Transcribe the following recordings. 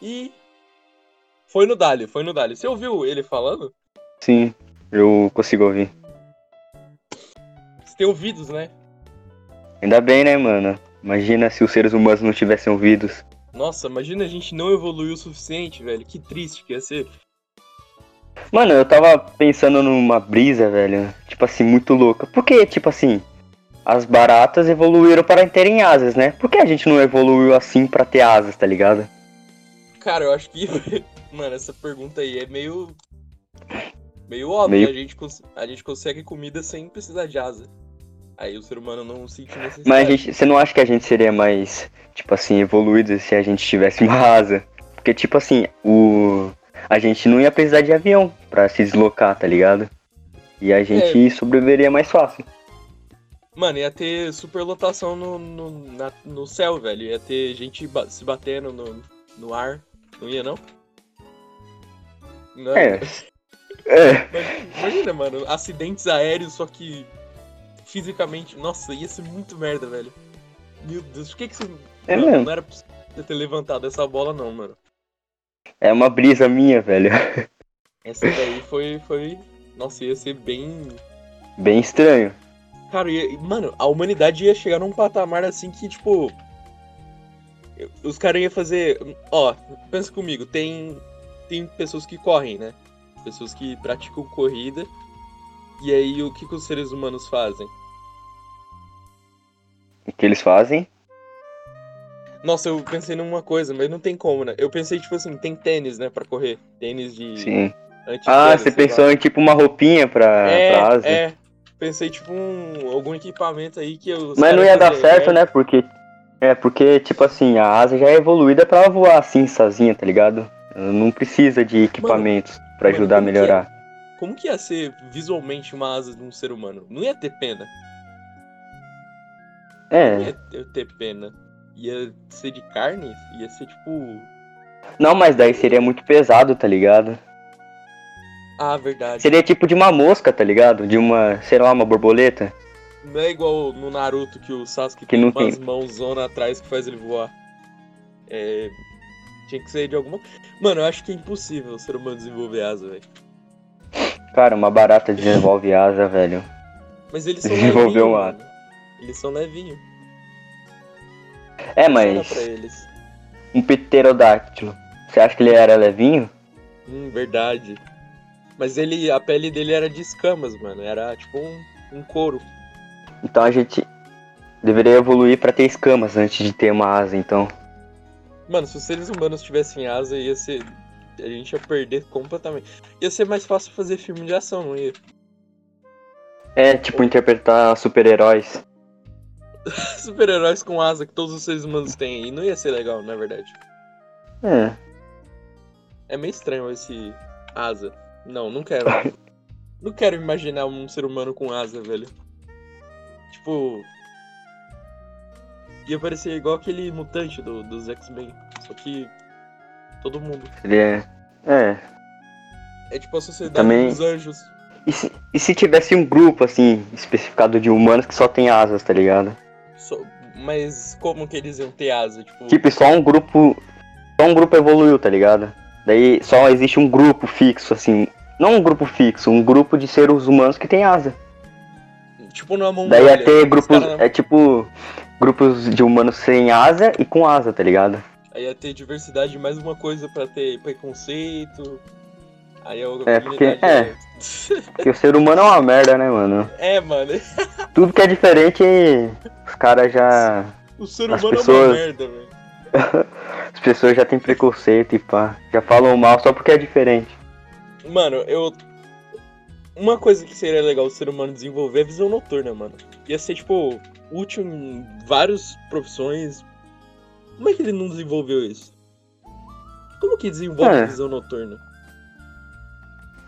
e foi no Dali, foi no Dali. Você ouviu ele falando? Sim, eu consigo ouvir. Você tem ouvidos, né? Ainda bem, né, mano? Imagina se os seres humanos não tivessem ouvidos. Nossa, imagina a gente não evoluiu o suficiente, velho. Que triste que ia ser. Mano, eu tava pensando numa brisa, velho. Tipo assim, muito louca. Porque, tipo assim, as baratas evoluíram para terem asas, né? Por que a gente não evoluiu assim para ter asas, tá ligado? Cara, eu acho que. Mano, essa pergunta aí é meio. Meio óbvio. Meio- A, gente cons- a gente consegue comida sem precisar de asa. Aí o ser humano não sente necessidade. Mas gente, você não acha que a gente seria mais, tipo assim, evoluído se a gente tivesse uma asa? Porque, tipo assim, o. A gente não ia precisar de avião pra se deslocar, tá ligado? E a gente sobreviveria mais fácil. Mano, ia ter superlotação no, no, na- no céu, velho. Ia ter gente ba- se batendo no, no ar. Não ia, não? Não. É. É. Imagina, mano, acidentes aéreos, só que fisicamente. Nossa, ia ser muito merda, velho. Meu Deus, por que que você. É não, mesmo. não era pra você ter levantado essa bola, não, mano. É uma brisa minha, velho. Essa daí foi. foi... Nossa, ia ser bem. Bem estranho. Cara, ia- mano, a humanidade ia chegar num patamar assim que, tipo. Eu- Os caras iam fazer. Ó, pensa comigo, tem. Tem pessoas que correm, né? Pessoas que praticam corrida. E aí, o que, que os seres humanos fazem? O que eles fazem? Nossa, eu pensei numa coisa, mas não tem como, né? Eu pensei, tipo assim, tem tênis, né, pra correr. Tênis de. Sim. Ah, você pensou em tipo uma roupinha pra, É, pra asa? é. Pensei, tipo, um, algum equipamento aí que os Mas não ia dar certo, né? Porque. É, porque, tipo assim, a asa já é evoluída pra ela voar assim, sozinha, tá ligado? Não precisa de equipamentos pra mano, ajudar a que é? melhorar. Como que ia ser visualmente uma asa de um ser humano? Não ia ter pena. Não É. ia ter, ter pena. Ia ser de carne? Ia ser tipo. Não, mas daí seria muito pesado, tá ligado? Ah, verdade. Seria tipo de uma mosca, tá ligado? De uma, sei lá, uma borboleta. Não é igual no Naruto que o Sasuke Que tem umas mãozona atrás que faz ele voar. É. Tinha que ser de alguma. Mano, eu acho que é impossível o ser humano desenvolver asa, velho. Cara, uma barata desenvolve asa, velho. Mas eles são Desenvolveu levinhos. uma mano. Eles são levinhos. É, mas um pterodáctilo. Você acha que ele era levinho? Hum, verdade. Mas ele, a pele dele era de escamas, mano. Era tipo um, um couro. Então a gente deveria evoluir pra ter escamas antes de ter uma asa, então. Mano, se os seres humanos tivessem asa, ia ser. A gente ia perder completamente. Ia ser mais fácil fazer filme de ação, não ia? É, tipo, interpretar super-heróis. Super-heróis com asa que todos os seres humanos têm. E não ia ser legal, na verdade. É. É meio estranho esse asa. Não, não quero. não quero imaginar um ser humano com asa, velho. Tipo. Ia parecer igual aquele mutante do, dos X-Men. Só que. Todo mundo. Seria. É. É tipo a sociedade Também- dos anjos. E se, e se tivesse um grupo, assim, especificado de humanos que só tem asas, tá ligado? Só- Mas como que eles iam ter asa? Tipo, Tipo, só um grupo. Só um grupo evoluiu, tá ligado? Daí só existe um grupo fixo, assim. Não um grupo fixo, um grupo de seres humanos que tem asa. Tipo numa mão Daí ia ter grupos. É tipo. Grupos de humanos sem asa e com asa, tá ligado? Aí ia ter diversidade mais uma coisa pra ter preconceito. Aí a É, porque- ia- Porque o ser humano é uma merda, né, mano? É, mano. Tudo que é diferente, os caras já. O ser humano é uma pessoas- merda, velho. As pessoas já têm preconceito e pá. Já falam mal só porque é diferente. Mano, eu. Uma coisa que seria legal o ser humano desenvolver é a visão noturna, mano. Ia ser, tipo, útil em várias profissões. Como é que ele não desenvolveu isso? Como que desenvolve É. visão noturna?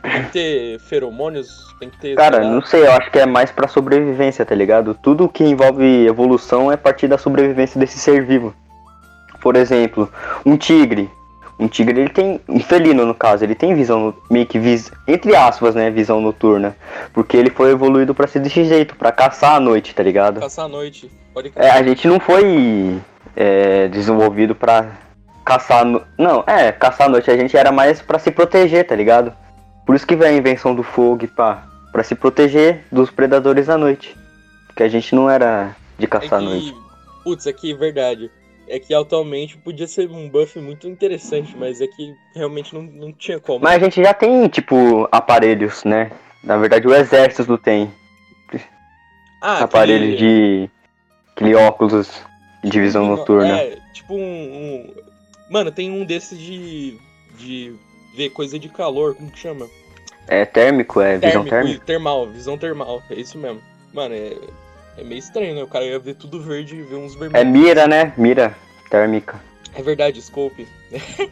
Tem que ter feromônios, tem que ter. Cara, não sei, eu acho que é mais pra sobrevivência, tá ligado? Tudo que envolve evolução é partir da sobrevivência desse ser vivo. Por exemplo, um tigre. Um tigre, ele tem. Um felino, no caso, ele tem visão. meio que vis, Entre aspas, né? Visão noturna. Porque ele foi evoluído pra ser desse jeito, pra caçar à noite, tá ligado? Caçar à noite. Pode É, a gente não foi é, desenvolvido pra caçar. No... Não, é, caçar à noite a gente era mais pra se proteger, tá ligado? Por isso que veio a invenção do fogo e pá. Pra se proteger dos predadores à noite. Porque a gente não era de É caçar à noite. que. Putz, que é verdade. É que atualmente podia ser um buff muito interessante, mas é que realmente não, não tinha como. Mas a gente já tem, tipo, aparelhos, né? Na verdade o exército tem ah, aparelhos aquele- de. aquele óculos de visão Não, noturna. É, tipo um, um- Mano, tem um desses de. de ver coisa de calor, como que chama? É térmico, é visão Térmico, térmica? e termal, visão termal, é isso mesmo. Mano, é, é meio estranho, né? O cara ia ver tudo verde e ver uns É vermelhos. mira, né? Mira térmica. É verdade, scope.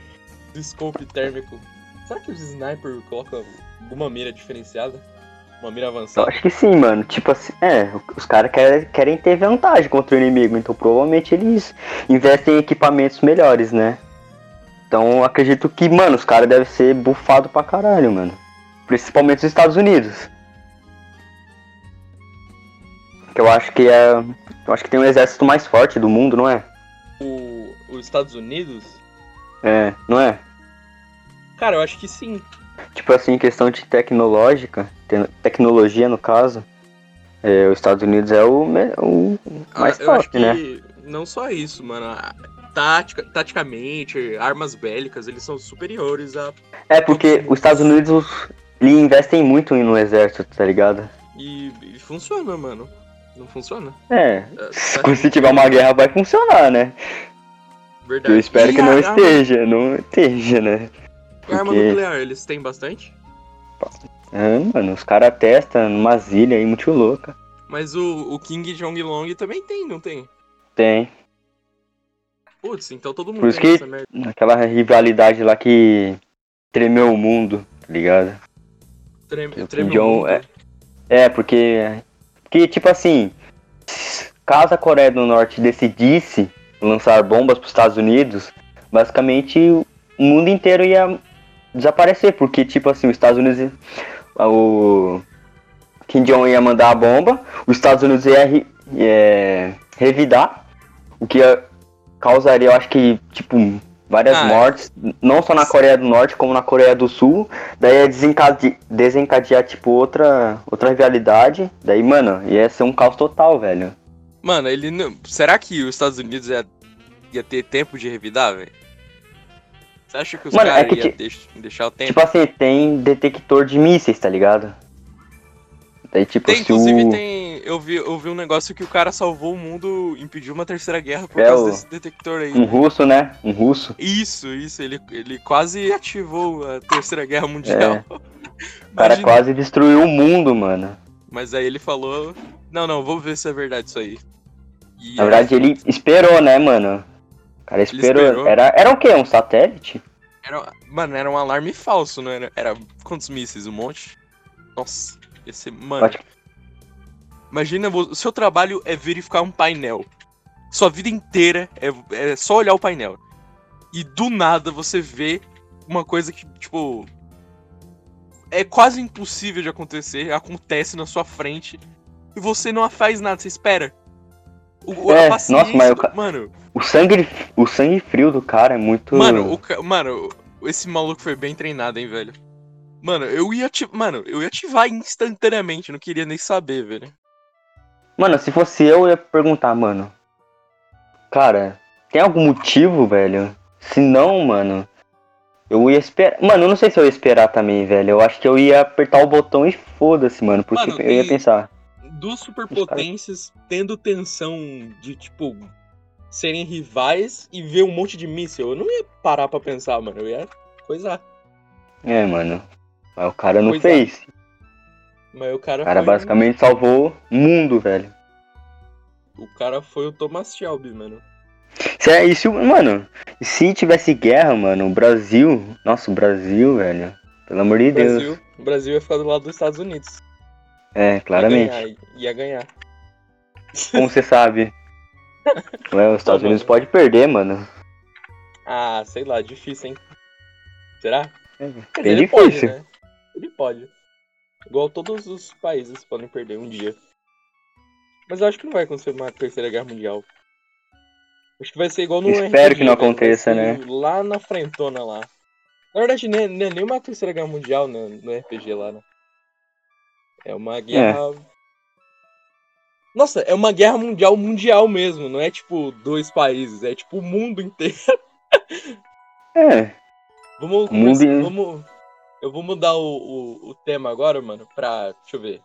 Scope térmico. Será que os sniper colocam alguma mira diferenciada? Uma mira Eu avançada? acho que sim, mano. Tipo assim, é, os caras querem, querem ter vantagem contra o inimigo, então provavelmente eles investem em equipamentos melhores, né? Então eu acredito que, mano, os caras devem ser bufados pra caralho, mano. Principalmente os Estados Unidos. Que eu acho que é. Eu acho que tem o exército mais forte do mundo, não é? O, os Estados Unidos? É, não é? Cara, eu acho que sim. Tipo assim, questão de tecnológica, te- tecnologia no caso, é, os Estados Unidos é o, o mais Ah, eu acho top, né? que não só isso, mano. Tática, taticamente, armas bélicas, eles são superiores a. É porque os Estados Unidos eles investem muito no exército, tá ligado? E, e funciona, mano. Não funciona? É, É, se tiver uma guerra vai funcionar, né? verdade. Eu espero E que não esteja, não esteja, né? E a arma Porque- nuclear, eles têm bastante? É, mano, os caras testam numas ilhas aí muito louca. Mas o, o King Jong Long também tem, não tem? Tem. Putz, então todo mundo Por isso tem que- essa merda. Aquela rivalidade lá que tremeu o mundo, tá ligado? Treme, o mundo. é- É, porque. Porque, tipo assim, caso a Coreia do Norte decidisse lançar bombas pros Estados Unidos, basicamente o mundo inteiro ia desaparecer, porque, tipo assim, os Estados Unidos. O. Kim Jong ia mandar a bomba, os Estados Unidos ia, re- ia revidar, o que ia- causaria, eu acho que, tipo, várias Ah, é. mortes, não só na Coreia do Norte, como na Coreia do Sul. Daí ia desencade- desencadear, tipo, outra, outra rivalidade. Daí, mano, ia ser um caos total, velho. Mano, ele não. Será que os Estados Unidos ia, ia ter tempo de revidar, velho? Você acha que os é caras que iam deix- deixar o tempo? Tipo assim, tem detector de mísseis, tá ligado? Daí, tipo, tem, se inclusive o... tem. Eu vi, eu vi um negócio que o cara salvou o mundo, impediu uma terceira guerra por É causa o- desse detector aí. Um russo, né? Um russo. Isso, isso, ele, ele quase ativou a terceira guerra mundial. O cara quase destruiu o mundo, mano. Mas aí ele falou. Não, não, vou ver se é verdade isso aí. E Na verdade, ele esperou, né, mano? O cara esperou. esperou. Era, era o quê? Um satélite? Era, mano, era um alarme falso, não era? Era quantos mísseis? Um monte? Nossa, esse. Mano. Pode- Imagina, o seu trabalho é verificar um painel. Sua vida inteira é, é só olhar o painel. E do nada você vê uma coisa que, tipo. É quase impossível de acontecer, acontece na sua frente. E você não faz nada, você espera. O, É, nossa, mas do- Mano, O sangue, o sangue frio do cara é muito. Mano, o mano, esse maluco foi bem treinado, hein, velho. Mano, eu ia ati... Mano, eu ia ativar instantaneamente, não queria nem saber, velho. Mano, se fosse eu, eu ia perguntar, mano. Cara, tem algum motivo, velho? Se não, mano, eu ia esperar. Mano, eu não sei se eu ia esperar também, velho. Eu acho que eu ia apertar o botão e foda-se, mano. Porque Mano, eu ia pensar. Duas superpotências tendo tensão de, tipo, serem rivais e ver um monte de míssil. Eu não ia parar pra pensar, mano. Eu ia coisar. É, mano. Mas o cara não Pois é. fez. Mas o cara, O cara foi. um basicamente salvou o mundo, velho. O cara foi o Thomas Shelby, mano. Se é isso, mano. Se tivesse guerra, mano, o Brasil. Nossa, o Brasil, velho. Pelo amor de O Deus. Brasil, o Brasil ia ficar do lado dos Estados Unidos. É, claramente. Ia ganhar. Ia ganhar. Como você sabe? Ué, os Estados Unidos pode perder, mano. Ah, sei lá, difícil, hein? Será? É dizer, ele difícil. pode, né? Ele pode. Igual todos os países podem perder um dia. Mas eu acho que não vai acontecer uma terceira guerra mundial. Acho que vai ser igual no Espero RPG, que não aconteça, né? Lá na frentona lá. Na verdade, nem, nem, nem uma terceira guerra mundial no, no RPG lá, né? É uma guerra. Nossa, é uma guerra mundial mundial mesmo, não é tipo dois países, é tipo o mundo inteiro. É, Vamos mundo vamos. Eu vou mudar o, o, o tema agora, mano, pra. Deixa eu ver.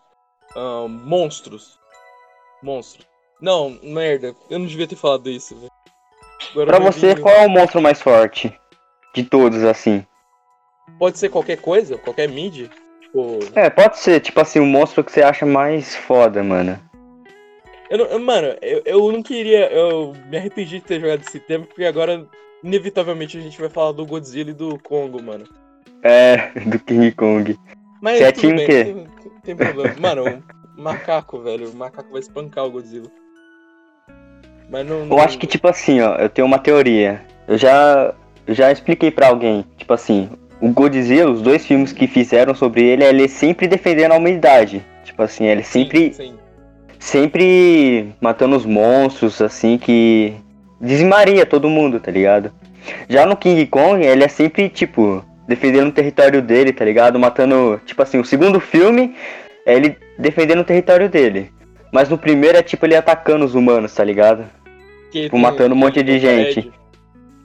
Ahn, monstros. Monstros. Não, merda, eu não devia ter falado isso, velho. Pra você, qual é o monstro mais forte? De todos, assim. Pode ser qualquer coisa, qualquer mid. Tipo. É, pode ser, tipo assim, o monstro que você acha mais foda, mano. Eu não, eu- mano, eu, eu não queria. Eu me arrependi de ter jogado esse tema, porque agora, inevitavelmente, a gente vai falar do Godzilla e do Congo, mano. É, do King Kong. Mas Você é time bem, quê? Tem, tem problema. Mano, o macaco, velho. O macaco vai espancar o Godzilla. Mas não. Eu acho que, tipo assim, ó, eu tenho uma teoria. Eu já, eu já expliquei pra alguém. Tipo assim, o Godzilla, os dois filmes que fizeram sobre ele, ele sempre defendendo a humanidade. Tipo assim, ele Sim, sempre, sim. sempre matando os monstros, assim, que dizimaria todo mundo, tá ligado? Já no King Kong, ele é sempre, tipo, defendendo o território dele, tá ligado? Matando, tipo assim, o segundo filme é ele defendendo o território dele. Mas no primeiro é tipo ele atacando os humanos, tá ligado? Que Tipo, matando um monte de gente. prédio,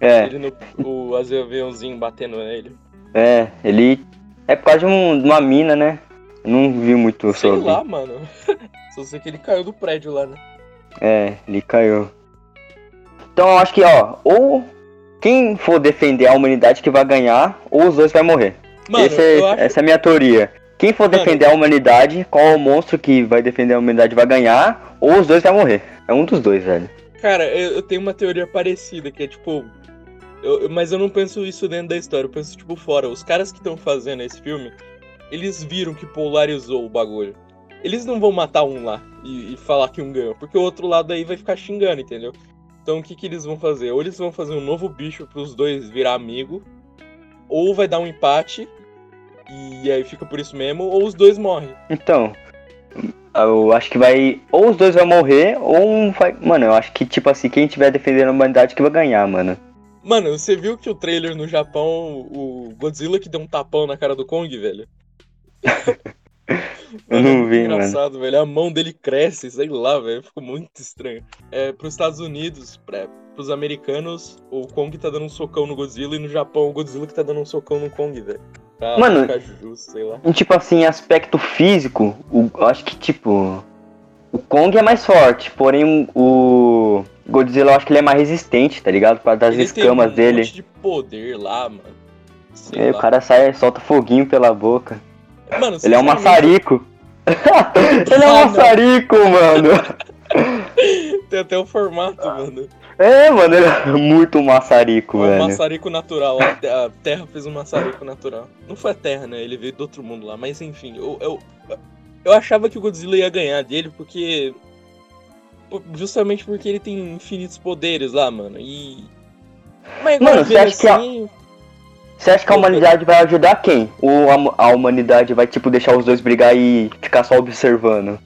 É, Ele no o aviãozinho batendo nele. é, ele. É por causa de, um- de uma mina, né? Eu não vi muito Sei sobre. lá, mano. Só sei que ele caiu do prédio lá, né? É, ele caiu. Então eu acho que, ó, ou quem for defender a humanidade que vai ganhar, ou os dois vai morrer. Mano, é- acho. Essa é a minha teoria. Quem for Mano. defender a humanidade, qual é o monstro que vai defender a humanidade vai ganhar, ou os dois vai morrer. É um dos dois, velho. Cara, eu, eu tenho uma teoria parecida, que é tipo. eu- mas eu não penso isso dentro da história, eu penso tipo fora. Os caras que estão fazendo esse filme, eles viram que polarizou o bagulho. Eles não vão matar um lá e, e falar que um ganhou, porque o outro lado aí vai ficar xingando, entendeu? Então o que, que eles vão fazer? Ou eles vão fazer um novo bicho pros dois virar amigo, ou vai dar um empate, e aí fica por isso mesmo, ou os dois morrem. Então, eu acho que vai. Ou os dois vão morrer, ou um vai. Mano, eu acho que, tipo assim, quem tiver defendendo a humanidade que vai ganhar, mano. Mano, você viu que o trailer no Japão, o Godzilla que deu um tapão na cara do Kong, velho? Eu é não vi, engraçado, velho. A mão dele cresce, sei lá, velho. Ficou muito estranho. É, pros Estados Unidos, pra, pros americanos, o Kong tá dando um socão no Godzilla e no Japão o Godzilla que tá dando um socão no Kong, velho. Pra Mano- justo, sei lá. Tipo assim, aspecto físico, o, eu acho que, tipo. O Kong é mais forte, porém o Godzilla eu acho que ele é mais resistente, tá ligado? Por causa das Ele escamas tem um dele. monte de poder lá, mano. Sei É, lá. o cara sai, solta foguinho pela boca. Mano, Ele é um maçarico. ele é um Ah, não. maçarico, mano. Tem até o formato, mano. É, mano, ele é muito maçarico, Um velho. maçarico natural. A te- a Terra fez um maçarico natural. Não foi a Terra, né? Ele veio do outro mundo lá. Mas enfim, eu, eu, eu achava que o Godzilla ia ganhar dele porque. por- Justamente porque ele tem infinitos poderes lá, mano. E. Mas Mano, você acha que a- assim, Você acha que a humanidade vai ajudar quem? Ou a, a humanidade vai, tipo, deixar os dois brigar e ficar só observando?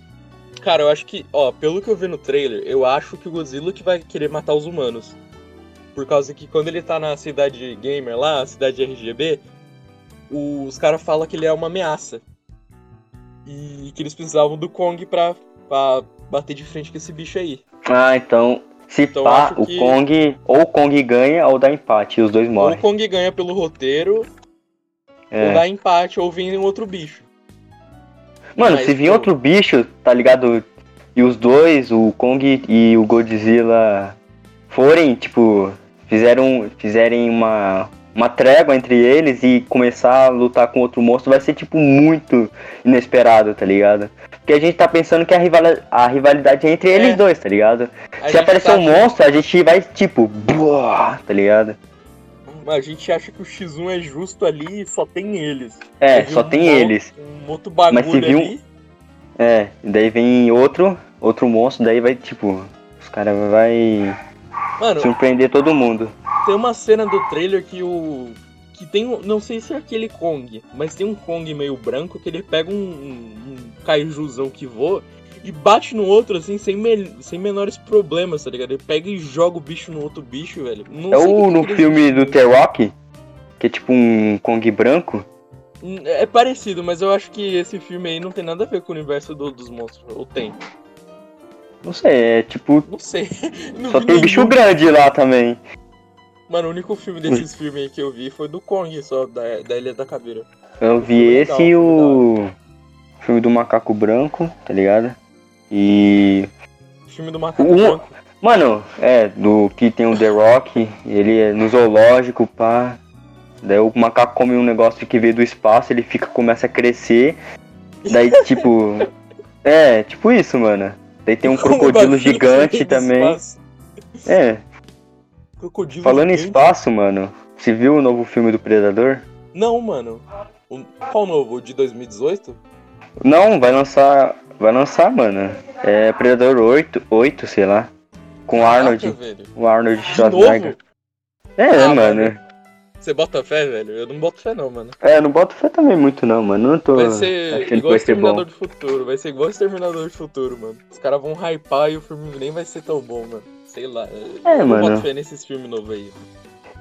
Cara, eu acho que. Ó, pelo que eu vi no trailer, eu acho que o Godzilla que vai querer matar os humanos. Por causa que quando ele tá na cidade gamer lá, a cidade RGB, os caras falam que ele é uma ameaça. E que eles precisavam do Kong pra, pra bater de frente com esse bicho aí. Ah, então. Se Então, pá, o que- Kong. Ou o Kong ganha ou dá empate e os dois Ou o morrem. Kong ganha pelo roteiro, ou É. dá empate, ou vem outro bicho. Mano, Mas, se vir pô, outro bicho, tá ligado? E os dois, o Kong e o Godzilla, forem, tipo, fizeram, fizerem uma, uma trégua entre eles e começar a lutar com outro monstro, vai ser, tipo, muito inesperado, tá ligado? Porque a gente tá pensando que a, rivala- a rivalidade é entre eles É. dois, tá ligado? A Se aparecer tá um monstro, a gente vai, tipo, boa, tá ligado? A gente acha que o X1 é justo ali e só tem eles. É, só um tem mon- eles. Um outro bagulho Mas se ali. É, e daí vem outro, outro monstro, daí vai, tipo, os caras vai Mano, surpreender todo mundo. Tem uma cena do trailer que o. Que tem um. Não sei se é aquele Kong, mas tem um Kong meio branco que ele pega um, um, um kaijuzão que voa e bate no outro, assim, sem, me- sem menores problemas, tá ligado? Ele pega e joga o bicho no outro bicho, velho. Não É sei o no que ele filme do. The Rock, que é tipo um Kong branco. É parecido, mas eu acho que esse filme aí não tem nada a ver com o universo do- dos monstros. Ou tem? Não sei, é tipo. Não sei. Não Só vi tem bicho nenhum. grande lá também. Mano, o único filme desses filmes aí que eu vi foi do Kong, só, da, da Ilha da Caveira. Eu vi Filme legal, esse e o. Filme do Macaco Branco, tá ligado? E. Filme do Macaco Um- Branco. Mano, é, do que tem o The Rock, ele é no zoológico, pá. Daí o macaco come um negócio que veio do espaço, ele fica, começa a crescer. Daí, tipo. É, tipo isso, mano. Daí tem um crocodilo bagulho gigante também. É, Crocodilo falando em espaço, mano. Você viu o novo filme do Predador? Não, mano. O- Qual novo? O de 2018? Não, vai lançar. Vai lançar, mano. É Predador 8, 8 sei lá. Com o Arnold. Caraca, velho. O Arnold Schwarzenegger. É, Ah, mano. Você bota fé, velho? Eu não boto fé não, mano. É, não boto fé também muito não, mano. Não tô Vai ser achando que igual vai ser bom. Do Futuro. Vai ser igual Exterminador do Futuro, mano. Os caras vão hypar e o filme nem vai ser tão bom, mano. Sei lá. É, eu mano. boto fé nesses filmes novos aí.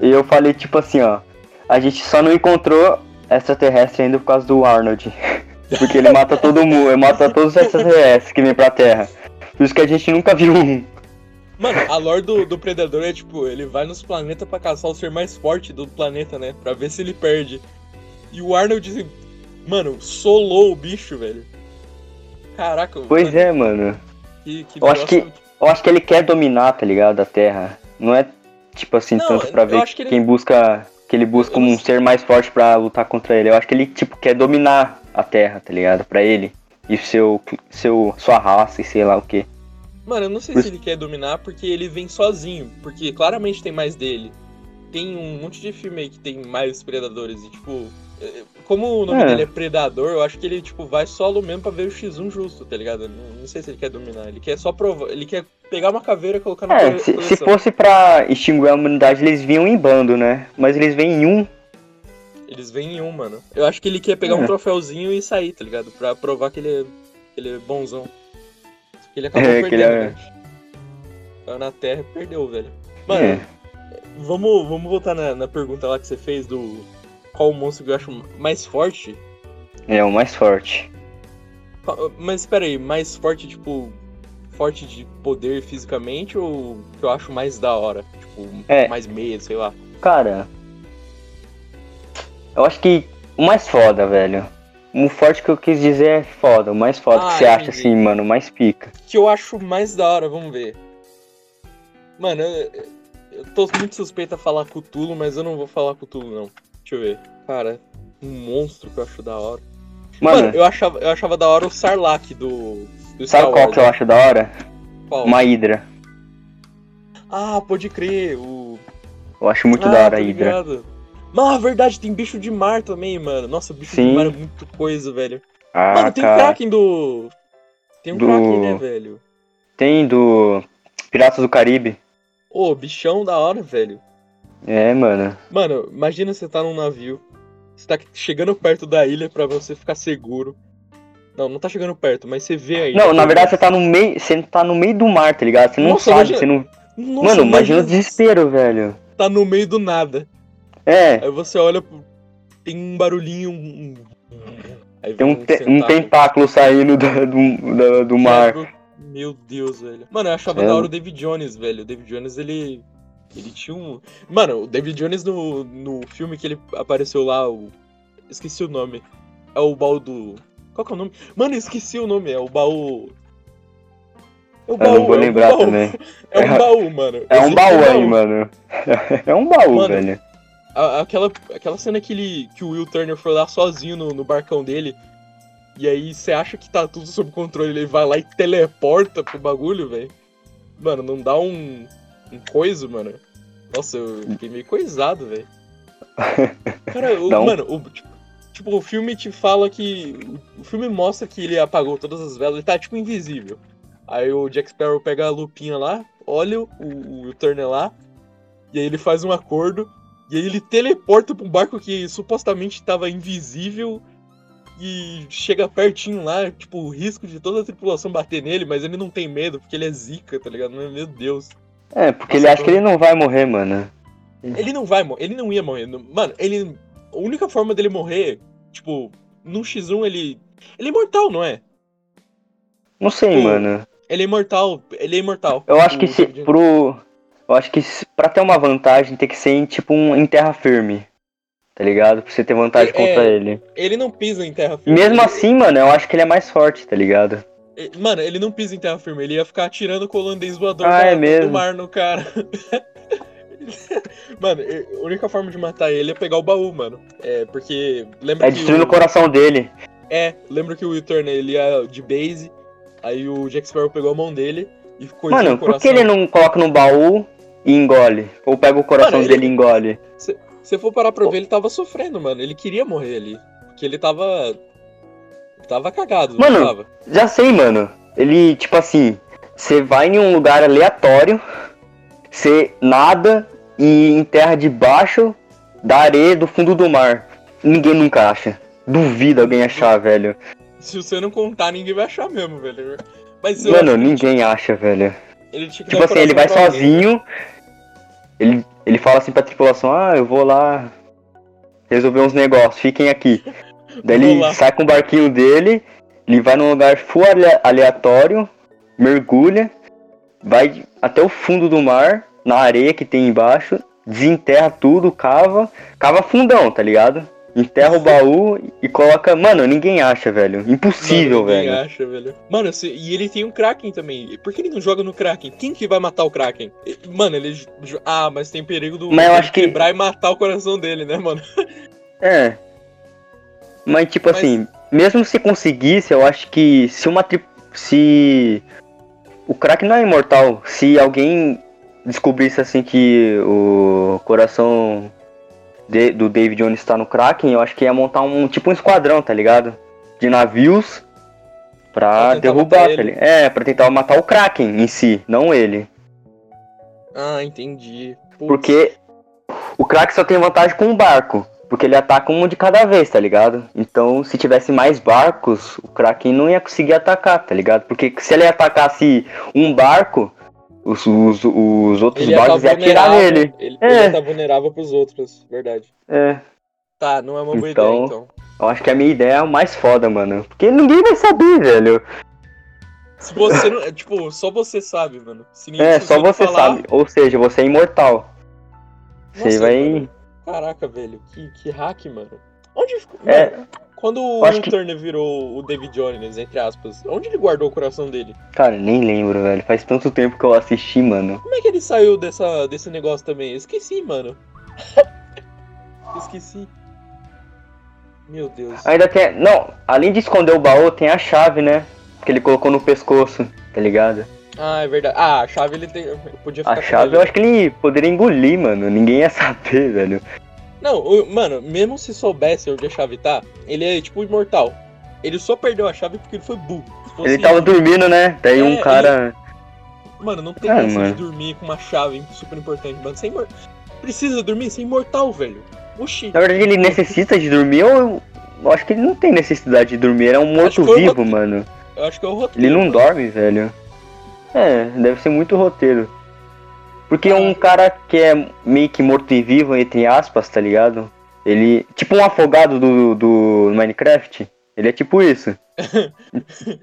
E eu falei tipo assim, ó. A gente só não encontrou extraterrestre ainda por causa do Arnold. Porque ele mata todo mundo, ele mata todos os extraterrestres que vêm pra Terra. Por isso que a gente nunca viu um. Mano, a lore do, do Predador é tipo, ele vai nos planetas pra caçar o ser mais forte do planeta, né? Pra ver se ele perde. E o Arnold, mano, solou o bicho, velho. Caraca, Pois mano, é, mano. Que, que Eu acho que- Eu acho que ele quer dominar, tá ligado? A Terra. Não é tipo assim, Não, tanto pra ver que ele- quem busca. Que ele busca Eu um sei. ser mais forte pra lutar contra ele. Eu acho que ele, tipo, quer dominar a Terra, tá ligado? Pra ele. E seu, seu, sua raça e sei lá o que. Mano, eu não sei Por- se ele quer dominar porque ele vem sozinho. Porque claramente tem mais dele. Tem um monte de filme aí que tem mais predadores. E tipo, eh, como o nome É. dele é Predador, eu acho que ele, tipo, vai solo mesmo pra ver o X1 justo, tá ligado? Não, não sei se ele quer dominar. Ele quer só provar. Ele quer pegar uma caveira e colocar na É, se, se fosse pra extinguir a humanidade, eles vinham em bando, né? Mas eles vêm em um. Eles vêm em um, mano. Eu acho que ele quer pegar um É. troféuzinho e sair, tá ligado? Pra provar que ele é, que ele é bonzão. Só que ele acabou É, que ele perdendo, é-. Caiu na terra e perdeu, velho. Mano, É. vamos, vamos voltar na, na pergunta lá que você fez do qual o monstro que eu acho mais forte. É o mais forte. Mas espera aí, mais forte, tipo, forte de poder fisicamente ou que eu acho mais da hora? Tipo, É. mais medo, sei lá. Cara. Eu acho que o mais foda, velho. O forte que eu quis dizer é foda. O mais foda Ah, que você acha entendi. assim, mano, o mais pica. que eu acho mais da hora, vamos ver. Mano, eu, eu tô muito suspeito a falar Cthulhu, mas eu não vou falar Cthulhu, não. Deixa eu ver. Cara, um monstro que eu acho da hora. Mano, Mano, eu, achava, eu achava da hora o Sarlacc do, do Star sabe qual Wars, que eu né? acho da hora? Qual? Uma hidra. Ah, pode crer. O... Eu acho muito ah, da hora a hidra. ligado. Mas, a verdade, tem bicho de mar também, mano. Nossa, bicho Sim. de mar é muito coisa, velho. Ah, mano, tem cara. Kraken do... Tem um Do- Kraken, né, velho? Tem do Piratas do Caribe. Ô, bichão da hora, velho. É, mano. Mano, imagina você tá num navio, você tá chegando perto da ilha pra você ficar seguro. Não, não tá chegando perto, mas você vê a ilha. Não, na verdade você tá no meio. Você tá no meio do mar, tá ligado? Você não Nossa, sabe, imagina- você não. Nossa, Mano, imagina o desespero, velho. Tá no meio do nada. É, Aí você olha, tem um barulhinho. um- Aí tem um, te- um tentáculo, tentáculo saindo do, do, do- do mar. Meu Deus, velho. Mano, eu achava É. da hora o David Jones, velho. O David Jones, ele. Ele tinha um. Mano, o David Jones no, no filme que ele apareceu lá, o. Esqueci o nome. É o baú do. Qual que é o nome? Mano, esqueci o nome. É o baú. É o Eu não vou é lembrar baú. também. É um baú, mano. É um baú aí, mano. É um baú, Mano, velho. A- aquela, aquela cena que, ele, que o Will Turner foi lá sozinho no, no barcão dele. E aí você acha que tá tudo sob controle, ele vai lá e teleporta pro bagulho, velho. Mano, não dá um. Um coiso, mano. Nossa, eu fiquei meio coisado, velho. Cara, o, mano, o, tipo, tipo, o filme te fala que. O filme mostra que ele apagou todas as velas, ele tá tipo invisível. Aí o Jack Sparrow pega a lupinha lá, olha o, o Will Turner lá, e aí ele faz um acordo, e aí ele teleporta pra um barco que supostamente tava invisível, e chega pertinho lá, tipo, o risco de toda a tripulação bater nele, mas ele não tem medo, porque ele é zica, tá ligado? Meu Deus. É, porque ele acha que ele não vai morrer, mano. Ele não vai morrer, ele não ia morrer. Mano, ele. A única forma dele morrer, tipo, no X1 ele. Ele é imortal, não é? Não sei, Pô, mano. Ele é imortal. Ele é imortal. Eu acho que se David- pro. Eu acho que se- pra ter uma vantagem tem que ser em tipo um, em terra firme. Tá ligado? Pra você ter vantagem É, contra ele. Ele não pisa em terra firme. Mesmo assim, mano, eu acho que ele é mais forte, tá ligado? Ele- Mano, ele não pisa em terra firme. Ele ia ficar atirando com o holandês voador Ah, é do mesmo. mar no cara. mano, a única forma de matar ele é pegar o baú, mano. É, porque. Lembra É destruindo o... o coração dele. É, lembra que o Will Turner ele ia de base, aí o Jack Sparrow pegou a mão dele e ficou Mano, por que ele não coloca no baú e engole? Ou pega o coração Mano, ele- dele e engole? Se for parar pra ver, ele tava sofrendo, mano. Ele queria morrer ali. Porque ele tava. Tava cagado, Mano, tava? Já sei, mano. Ele, tipo assim, você vai em um lugar aleatório, você nada e em terra debaixo da areia do fundo do mar. Ninguém nunca acha. Duvido alguém achar, velho. Se você não contar, ninguém vai achar mesmo, velho. Mas Mano, que ninguém acha, velho. Tipo assim, ele vai alguém. sozinho. Ele, ele fala assim pra tripulação, ah, eu vou lá resolver uns negócios, fiquem aqui. Daí ele sai com o barquinho dele, ele vai num lugar full ale- aleatório, mergulha, vai até o fundo do mar, na areia que tem embaixo, desenterra tudo, cava, cava fundão, tá ligado? Enterra o baú e coloca. Mano, ninguém acha, velho. Impossível, Mano, ninguém velho. acha, velho. Mano, se- e ele tem um Kraken também. Por que ele não joga no Kraken? Quem que vai matar o Kraken? Mano, ele. Ah, mas tem perigo do Mas eu acho que- quebrar e matar o coração dele, né, mano? É. Mas tipo Mas- assim, mesmo se conseguisse, eu acho que se uma tri... se o crack não é imortal, se alguém descobrisse assim que o coração de- do David Jones está no Kraken, eu acho que ia montar um tipo um esquadrão, tá ligado? De navios Pra derrubar, tá ele. É, pra tentar matar o Kraken em si, não ele. Ah, entendi. Putz. Porque o crack só tem vantagem com um barco. Porque ele ataca um de cada vez, tá ligado? Então, se tivesse mais barcos, o Kraken não ia conseguir atacar, tá ligado? Porque se ele atacasse um barco, os, os, os outros Ele barcos tá iam atirar nele. Ele, É. ele ia tá vulnerável pros outros, verdade. É, Tá, não é uma boa Então- ideia, então. eu acho que a minha ideia é a mais foda, mano. Porque ninguém vai saber, velho. Se você não. é, Tipo, só você sabe, mano. É, só você falar- sabe. Ou seja, você é imortal. Você Nossa, vai. mano. Caraca, velho, que, que hack, mano. Onde ficou. É, quando o acho que- Turner virou o David Jones, entre aspas, onde ele guardou o coração dele? Cara, nem lembro, velho. Faz tanto tempo que eu assisti, mano. Como é que ele saiu dessa, desse negócio também? Eu esqueci, mano. esqueci. Meu Deus. Ainda tem. Não, além de esconder o baú, tem a chave, né? Que ele colocou no pescoço, tá ligado? Ah, é verdade. Ah, a chave ele tem... podia ficar A chave ele. eu acho que ele poderia engolir, mano. Ninguém ia saber, velho. Não, o- mano, mesmo se soubesse onde a chave tá, ele é tipo imortal. Ele só perdeu a chave porque ele foi burro. Fosse- Ele tava dormindo, né? Daí É, um cara. Mano, não tem Ah, essa mano. de dormir com uma chave super importante, mano. Você é imor... Precisa dormir, você é imortal, velho. Oxi. Na verdade, ele necessita de dormir ou. eu- acho que ele não tem necessidade de dormir. Ele é um morto-vivo, roteiro. mano. Eu acho que é o roteiro. Ele não mano. dorme, velho. É, deve ser muito roteiro. Porque um cara que é meio que morto e vivo, entre aspas, tá ligado? Ele. Tipo um afogado do, do Minecraft. Ele é tipo isso.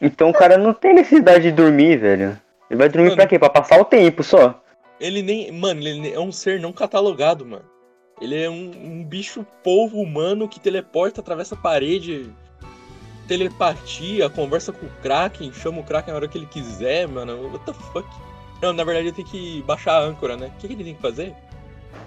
então o cara não tem necessidade de dormir, velho. Ele vai dormir Mano. pra quê? Pra passar o tempo só. Ele nem. Mano, ele é um ser não catalogado, mano. Ele é um, um bicho polvo humano que teleporta, atravessa a parede, telepatia, conversa com o Kraken, chama o Kraken na hora que ele quiser, mano. What the fuck? Não, na verdade ele tem que baixar a âncora, né? O que, que ele tem que fazer?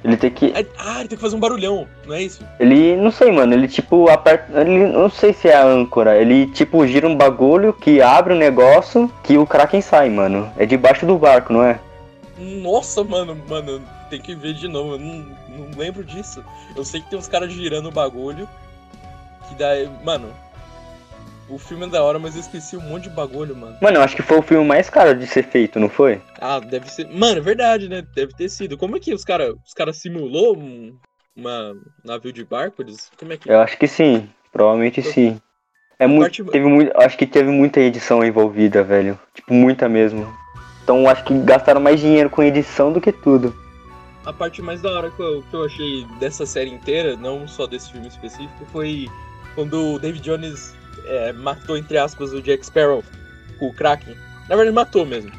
Ele tem que. Ah, ele tem que fazer um barulhão, não é isso? Ele. Não sei, mano. Ele tipo aperta. Ele não sei se é a âncora. Ele tipo gira um bagulho que abre um negócio que o Kraken sai, mano. É debaixo do barco, não é? Nossa, mano, mano, tem que ver de novo. Eu não, não lembro disso. Eu sei que tem uns caras girando o bagulho. Que dá. Mano, o filme é da hora, mas eu esqueci um monte de bagulho, mano. Mano, eu acho que foi o filme mais caro de ser feito, não foi? Ah, deve ser. Mano, é verdade, né? Deve ter sido. Como é que os caras os cara simulou um uma navio de barco? Eles... Como é que. Eu acho que sim. Provavelmente sim. É muito, parte- teve muito, acho que teve muita edição envolvida, velho. Tipo, muita mesmo. Então acho que gastaram mais dinheiro com edição do que tudo. A parte mais da hora que eu, que eu achei dessa série inteira, não só desse filme específico, foi quando o David Jones é, matou, entre aspas, o Jack Sparrow com o Kraken. Na verdade, matou mesmo.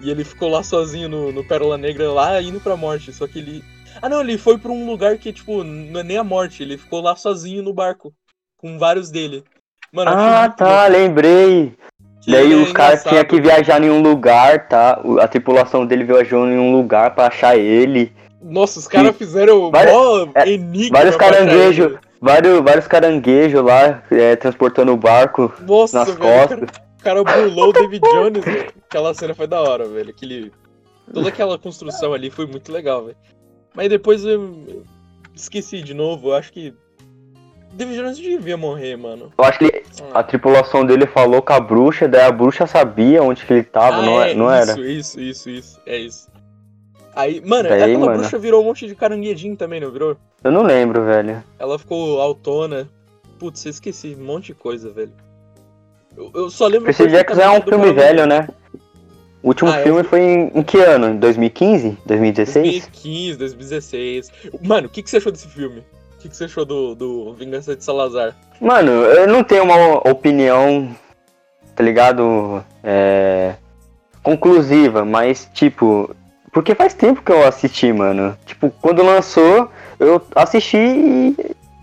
E ele ficou lá sozinho no, no Pérola Negra, lá indo pra morte. Só que ele. Ah, não, ele foi pra um lugar que, tipo, não é nem a morte. Ele ficou lá sozinho no barco, com vários dele. Mano, Ah, tá, lembrei. que Daí é os caras tinham que viajar em um lugar, tá? A tripulação dele viajou em um lugar pra achar ele. Nossa, os caras fizeram Várias- é, enigma. vários caranguejos. Vários, vários caranguejos lá, é, transportando o barco Nossa, nas velho, costas. O cara burlou o David Jones, velho. Aquela cena foi da hora, velho. Aquele... Toda aquela construção ali foi muito legal, velho. Mas depois eu esqueci de novo. Eu acho que. David Jones devia morrer, mano. Eu acho que Ah. a tripulação dele falou com a bruxa, daí a bruxa sabia onde que ele tava, Ah, não, é- não isso, era? Isso, isso, isso. É isso. Aí, mano, Daí, aquela mano. bruxa virou um monte de caranguejinho também, não virou? Eu não lembro, velho. Ela ficou autona. Putz, eu esqueci um monte de coisa, velho. Eu, eu só lembro. Percy Jackson é um filme velho, né? O último Ah, é filme um- foi em, em que ano? Em 2015? 2016? 2015, 2016. Mano, o que, que você achou desse filme? O que, que você achou do, do Vingança de Salazar? Mano, eu não tenho uma opinião, tá ligado? É. conclusiva, mas tipo. Porque faz tempo que eu assisti, mano. Tipo, quando lançou, eu assisti e,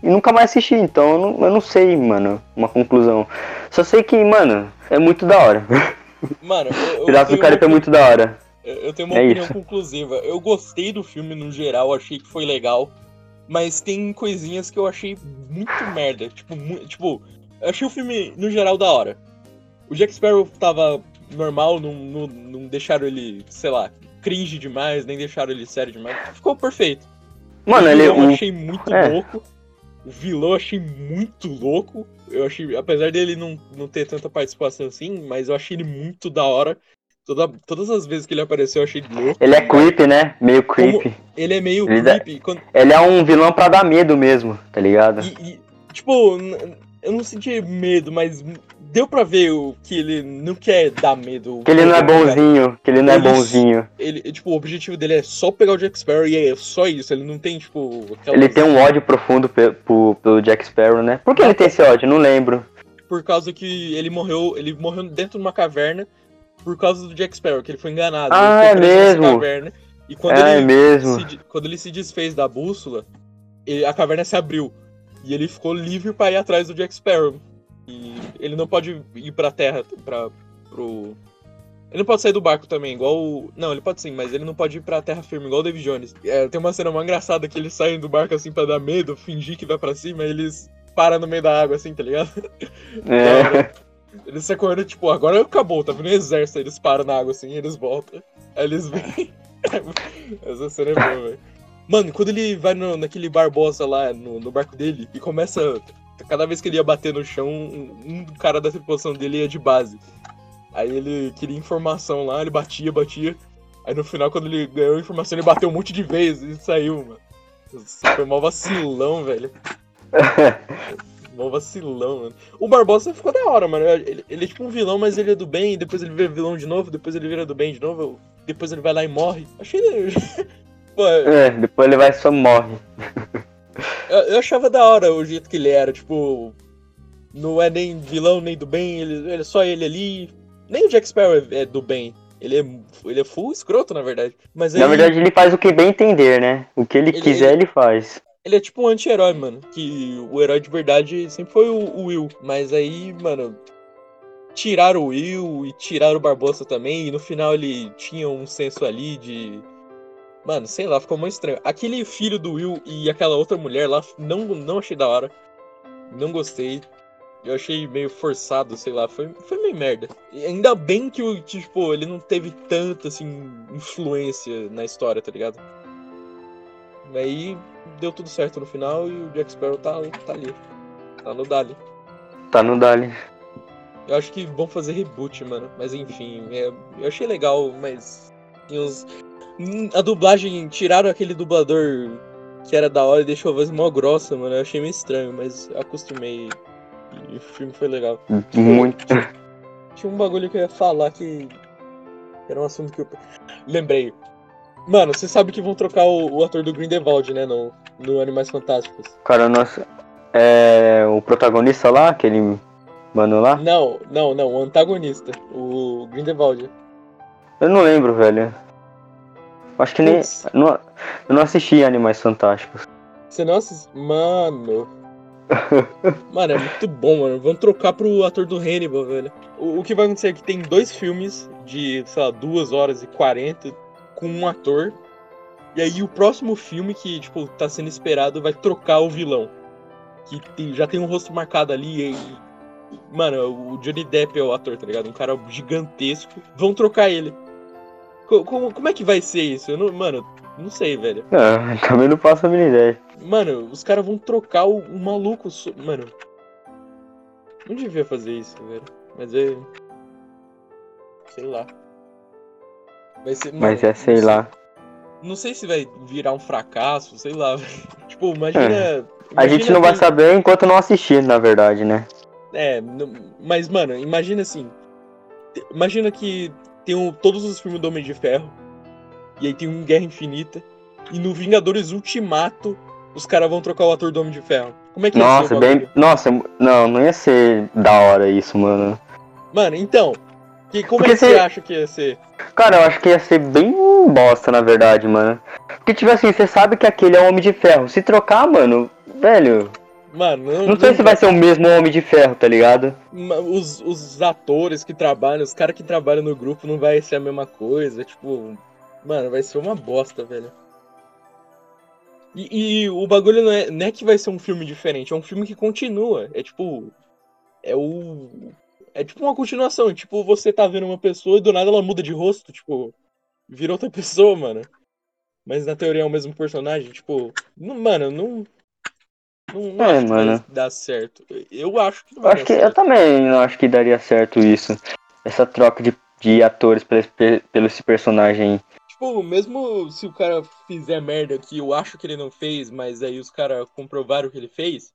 e nunca mais assisti. Então eu não, eu não sei, mano, uma conclusão. Só sei que, mano, é muito da hora. Mano, eu, Piratas do Caribe é muito da hora. eu tenho uma É opinião isso. conclusiva. Eu gostei do filme no geral, achei que foi legal. Mas tem coisinhas que eu achei muito merda. Tipo, mu- tipo eu achei o filme no geral da hora. O Jack Sparrow tava normal, não, não, não deixaram ele, sei lá, cringe demais, nem deixaram ele sério demais. Ficou perfeito. Mano, o ele. eu achei muito é. louco. O vilão eu achei muito louco. Eu achei, apesar dele não, não ter tanta participação assim, mas eu achei ele muito da hora. Toda, todas as vezes que ele apareceu, eu achei ele louco. ele é creepy, né? Meio creepy. Ele é meio Ele dá- creepy. quando- Ele é um vilão pra dar medo mesmo, tá ligado? e, e, tipo, eu não senti medo, mas deu pra ver o que ele não quer dar medo. Que ele não é bonzinho, que ele não é Ele- bonzinho. Ele, tipo, o objetivo dele é só pegar o Jack Sparrow e é só isso. Ele não tem, tipo. Ele tem um ódio profundo pe- pro- pelo Jack Sparrow, né? Por que ele tem esse ódio? Não lembro. por causa que ele morreu, ele morreu dentro de uma caverna por causa do Jack Sparrow, que ele foi enganado. Ah, é mesmo? Caverna, e quando é ele mesmo. se, quando ele se desfez da bússola, ele- a caverna se abriu e ele ficou livre para ir atrás do Jack Sparrow. E ele não pode ir pra terra, para pro ele não pode sair do barco também, igual o... Não, ele pode sim, mas ele não pode ir pra terra firme, igual o David Jones. É, tem uma cena mó engraçada que eles saem do barco assim pra dar medo, fingir que vai pra cima, e eles param no meio da água assim, tá ligado? É. Eles saem correndo, tipo, agora acabou, tá vindo o exército, aí eles param na água assim, eles voltam. Aí eles vêm. Essa cena é boa, velho. Mano, quando ele vai no- naquele Barbosa lá, no, no barco dele, e começa. Cada vez que ele ia bater no chão, um, um cara da tripulação dele ia de base. Aí ele queria informação lá, ele batia, batia. Aí no final, quando ele ganhou a informação, ele bateu um monte de vezes e saiu, mano. Nossa, Foi mó vacilão, velho. Mó vacilão, mano. O Barbosa ficou da hora, mano. Ele, ele é tipo um vilão, mas ele é do bem, depois ele vira vilão de novo, depois ele vira do bem de novo, depois ele vai lá e morre. Achei. Pô, eu, É, depois ele vai só morre. eu achava da hora o jeito que ele era, tipo. Não é nem vilão nem do bem, ele, ele é só ele ali. Nem o Jack Sparrow é, é do bem. Ele é, ele é full escroto, na verdade. Mas aí, Na verdade, ele faz o que bem entender, né? O que ele, Ele- quiser, ele faz. ele é tipo um anti-herói, mano. Que o herói de verdade sempre foi o, o Will. Mas aí, mano, tiraram o Will e tiraram o Barbosa também. E no final ele tinha um senso ali de. Mano, sei lá, ficou muito estranho. Aquele filho do Will e aquela outra mulher lá, não, não achei da hora. Não gostei. Eu achei meio forçado, sei lá, foi, foi meio merda. E ainda bem que o, tipo, ele não teve tanta, assim, influência na história, tá ligado? Aí deu tudo certo no final e o Jack Sparrow tá, tá ali. Tá no Dali. Tá no Dali. Eu acho que vão fazer reboot, mano. Mas enfim, é- eu achei legal, mas. Tem uns... Hum, A dublagem, tiraram aquele dublador que era da hora e deixou a voz mó grossa, mano. Eu achei meio estranho, mas acostumei. E o filme foi legal. Muito. Tinha um bagulho que eu ia falar que era um assunto que eu. Lembrei. Mano, você sabe que vão trocar o, o ator do Grindelwald, né? No, no Animais Fantásticos. Cara, nossa. É. O protagonista lá, aquele mano lá? Não, não, não. O antagonista. O Grindelwald. Eu não lembro, velho. Acho que nem. Não, eu não assisti Animais Fantásticos. Você não assist... Mano. Mano, é muito bom, mano. Vamos trocar pro ator do Hannibal, velho. O, o que vai acontecer é que tem dois filmes de, sei lá, 2 horas e 40 com um ator. E aí o próximo filme que, tipo, tá sendo esperado vai trocar o vilão. Que tem- já tem um rosto marcado ali e. Mano, o Johnny Depp é o ator, tá ligado? Um cara gigantesco. Vão trocar ele. Co- Como, como é que vai ser isso? Eu não, mano, não sei, velho. Ah, também não faço a mínima ideia. Mano, os caras vão trocar o, o maluco. so- Mano. Não devia fazer isso, velho. Mas é. Sei lá. Vai ser. Mas mano, é, sei não lá. Não sei se vai virar um fracasso, sei lá. tipo, imagina. A gente imagina não vai quem- saber enquanto não assistir, na verdade, né? É, mas, mano, imagina assim. Imagina que tem um- todos os filmes do Homem de Ferro. E aí tem um Guerra Infinita. E no Vingadores Ultimato, os caras vão trocar o ator do Homem de Ferro. Como é que Nossa, o bem. Nossa, não, não ia ser da hora isso, mano. Mano, então. Que, como Porque é que você acha que ia ser? Cara, eu acho que ia ser bem bosta, na verdade, mano. Porque, tipo assim, você sabe que aquele é o Homem de Ferro. Se trocar, mano, velho. Mano, não, Não sei se vai ser o mesmo Homem de Ferro, tá ligado? Os, os atores que trabalham, os caras que trabalham no grupo não vai ser a mesma coisa. Tipo, mano, vai ser uma bosta, velho. E, e o bagulho não é, não é que vai ser um filme diferente, é um filme que continua. É tipo. É o. É tipo uma continuação. Tipo, você tá vendo uma pessoa e do nada ela muda de rosto, tipo. Vira outra pessoa, mano. Mas na teoria é o mesmo personagem, tipo. Não, mano, não. Não, É, acho que mano. vai dar certo. Eu acho que não Eu vai acho dar que eu certo. também não acho que daria certo isso. Essa troca de, de atores pelo, esse- pelo esse personagem. Tipo, mesmo se o cara fizer merda que eu acho que ele não fez, mas aí os caras comprovaram que ele fez.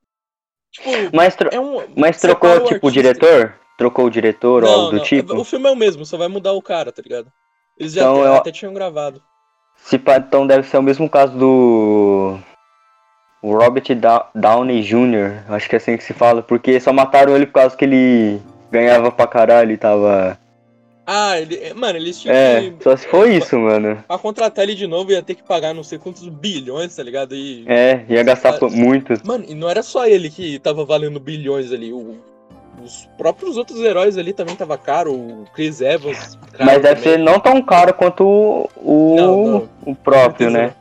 Tipo, Mas, tro- é um. mas trocou, o tipo, o artista. diretor? Trocou o diretor ou Não, algo do não, tipo? O filme é o mesmo, só vai mudar o cara, tá ligado? Eles já Então, até, eu- até tinham gravado. Se então deve ser o mesmo caso do. O Robert Downey Jr., acho que é assim que se fala, porque só mataram ele por causa que ele ganhava pra caralho e tava. Ah, ele. Mano, eles tinham É, que. só se for isso, mano. Pra contratar ele de novo ia ter que pagar não sei quantos bilhões, tá ligado? E. É, ia gastar Ah, muito. Mano, e não era só ele que tava valendo bilhões ali. O, os próprios outros heróis ali também tava caro. O Chris Evans. Mas deve também. ser não tão caro quanto o, o, Não, não. o próprio, né?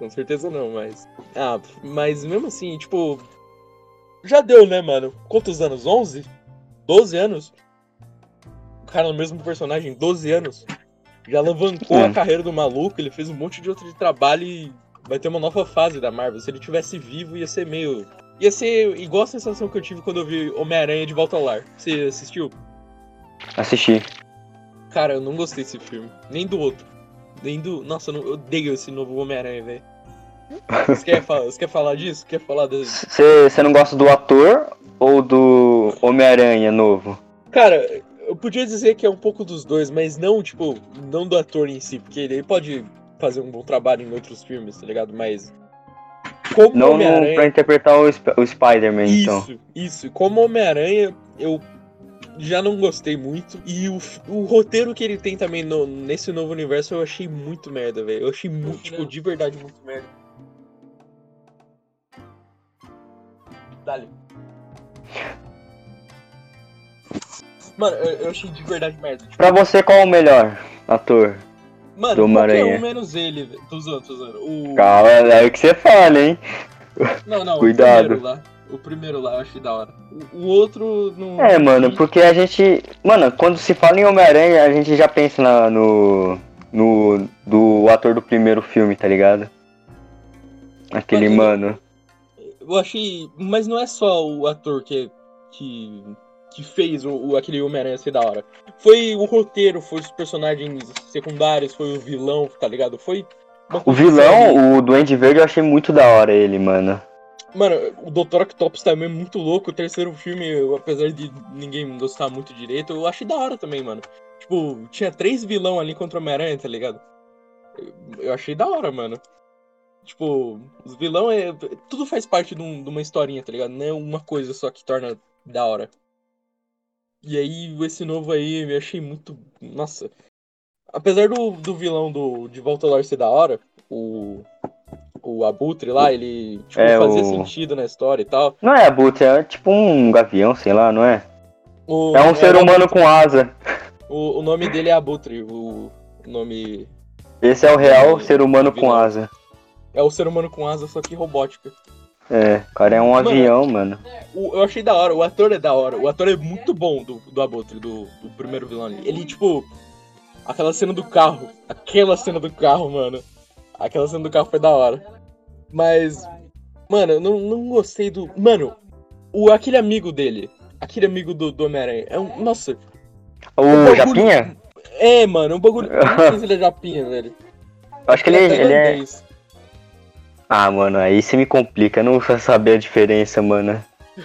Com certeza não, mas. Ah, mas mesmo assim, tipo. Já deu, né, mano? Quantos anos? 11? 12 anos? O cara no mesmo personagem, 12 anos. Já alavancou É. a carreira do maluco, ele fez um monte de outro de trabalho e vai ter uma nova fase da Marvel. Se ele tivesse vivo, ia ser meio. Ia ser igual a sensação que eu tive quando eu vi Homem-Aranha de Volta ao Lar. Você assistiu? Assisti. Cara, eu não gostei desse filme. Nem do outro. Nem do. Nossa, eu, não- eu odeio esse novo Homem-Aranha, velho. Você quer, falar, você quer falar disso? Quer falar desse. Você não gosta do ator ou do Homem-Aranha novo? Cara, eu podia dizer que é um pouco dos dois, mas não, tipo, não do ator em si, porque ele pode fazer um bom trabalho em outros filmes, tá ligado? Mas. Como Não Homem-Aranha. pra interpretar o, Sp- o Spider-Man, então. Isso, isso. E Como Homem-Aranha, eu já não gostei muito. E o, o roteiro que ele tem também no- nesse novo universo eu achei muito merda, velho. Eu achei muito, tipo, de verdade, muito merda. Dale. Mano, eu, eu achei de verdade merda. Tipo, Pra você, qual é o melhor ator? mano, do Homem-Aranha. um menos ele, velho. Tô zoando, tô zoando. O... Calma, é o que você fala, hein? Não, não, Cuidado. o primeiro lá. O primeiro lá eu achei da hora. O, o outro não. É, mano, porque a gente. Mano, quando se fala em Homem-Aranha, a gente já pensa na- no. No. Do ator do primeiro filme, tá ligado? Aquele Mano, mano. Eu achei. Mas não é só o ator que. que, que fez o, o- aquele Homem-Aranha ser da hora. Foi o roteiro, foi os personagens secundários, foi o vilão, tá ligado? Foi. O vilão, o Duende Verde, eu achei muito da hora ele, mano. Mano, o Dr. Octopus também é muito louco. O terceiro filme, eu, apesar de ninguém gostar muito direito, eu achei da hora também, mano. Tipo, tinha três vilão ali contra o Homem-Aranha, tá ligado? Eu, eu achei da hora, mano. Tipo, os vilão é. Tudo faz parte de, um- de uma historinha, tá ligado? Não é uma coisa só que torna da hora. E aí, esse novo aí, eu achei muito. Nossa. Apesar do, do vilão do De Volta ao Lar ser da hora, o. O Abutre lá, ele tipo, É, fazia o- sentido na história e tal. Não é abutre, é tipo um gavião, sei lá, não é? O- É um ser o humano Abutre- com asa. O, o nome dele é Abutre, o, o nome. Esse é o real ser humano com asa. É o ser humano com asa, só que robótica. É, o cara é um Mano, avião, mano. O- eu achei da hora, o ator é da hora. O ator é muito bom do, do Abutre, do, do primeiro vilão ali. Ele, tipo. Aquela cena do carro. Aquela cena do carro, mano. Aquela cena do carro foi da hora. Mas. Mano, eu não, não gostei do. Mano, o, aquele amigo dele. Aquele amigo do, do Homem-Aranha. É um. Nossa. O bagulho- Japinha? É, mano, um bagulho. Eu não sei se ele é Japinha, velho. Acho que ele, é ele é. Ah, mano, aí você me complica, eu não vou saber a diferença, mano.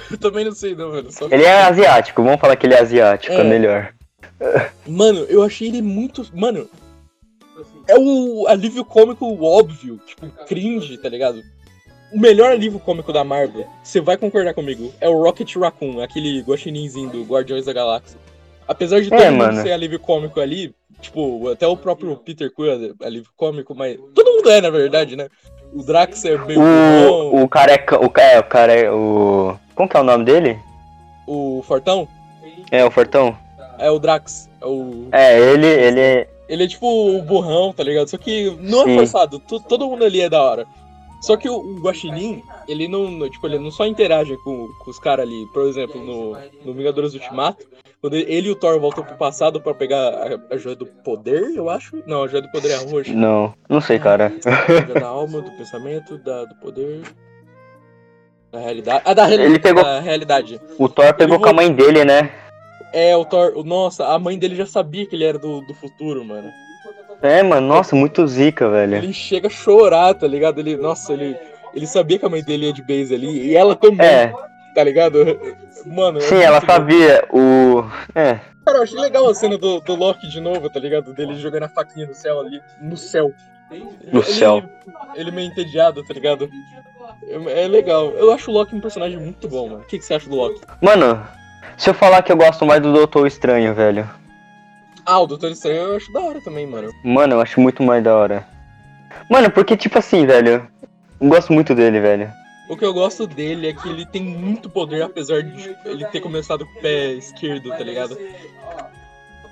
Eu também não sei, não, mano. Só... Ele é asiático, vamos falar que ele é asiático, é, É. melhor. Mano, eu achei ele muito. Mano. É o alívio cômico óbvio, tipo, cringe, tá ligado? O melhor alívio cômico da Marvel, você vai concordar comigo, é o Rocket Raccoon, aquele guaxininzinho do Guardiões da Galáxia. Apesar de É, todo mundo mano. ser alívio cômico ali, tipo, até o próprio Peter Quill é alívio cômico, mas todo mundo é, na verdade, né? O Drax é burrão, O, o careca. O, é, o cara é o. Como que é o nome dele? o Fortão É, o Fortão? é o Drax, é o É, ele, ele é. Ele é tipo o burrão, tá ligado? Só que não é Sim. forçado, to- todo mundo ali é da hora. Só que o, o Guaxinim, ele não, tipo, ele não só interage com, com os caras ali, por exemplo, no, no Vingadores Ultimato, quando ele e o Thor voltam pro passado pra pegar a, a joia do poder, eu acho. Não, a joia do poder é a roxa. Não, não sei, cara. A joia da alma, do pensamento, da, do poder. Da realidade. Ah, da, Ele pegou- da realidade. O Thor pegou com a mãe dele, né? É, o Thor. Nossa, a mãe dele já sabia que ele era do, do futuro, mano. É, mano, nossa, muito zica, velho. Ele chega a chorar, tá ligado? Ele, nossa, ele, ele sabia que a mãe dele ia de base ali, e ela também, É, tá ligado? Mano, é sim, ela sabia. O. É, Cara, eu achei legal a cena do, do Loki de novo, tá ligado? Dele jogando a faquinha no céu ali, no céu. No Ele- céu. Ele meio entediado, tá ligado? É, é legal. Eu acho o Loki um personagem muito bom, mano. O que, que você acha do Loki? Mano, se eu falar que eu gosto mais do Doutor Estranho, velho. Ah, o Doutor Estranho eu acho da hora também, mano. Mano, eu acho muito mais da hora. Mano, porque, tipo assim, velho. Eu gosto muito dele, velho. O que eu gosto dele é que ele tem muito poder, apesar de ele ter começado com o pé esquerdo, tá ligado?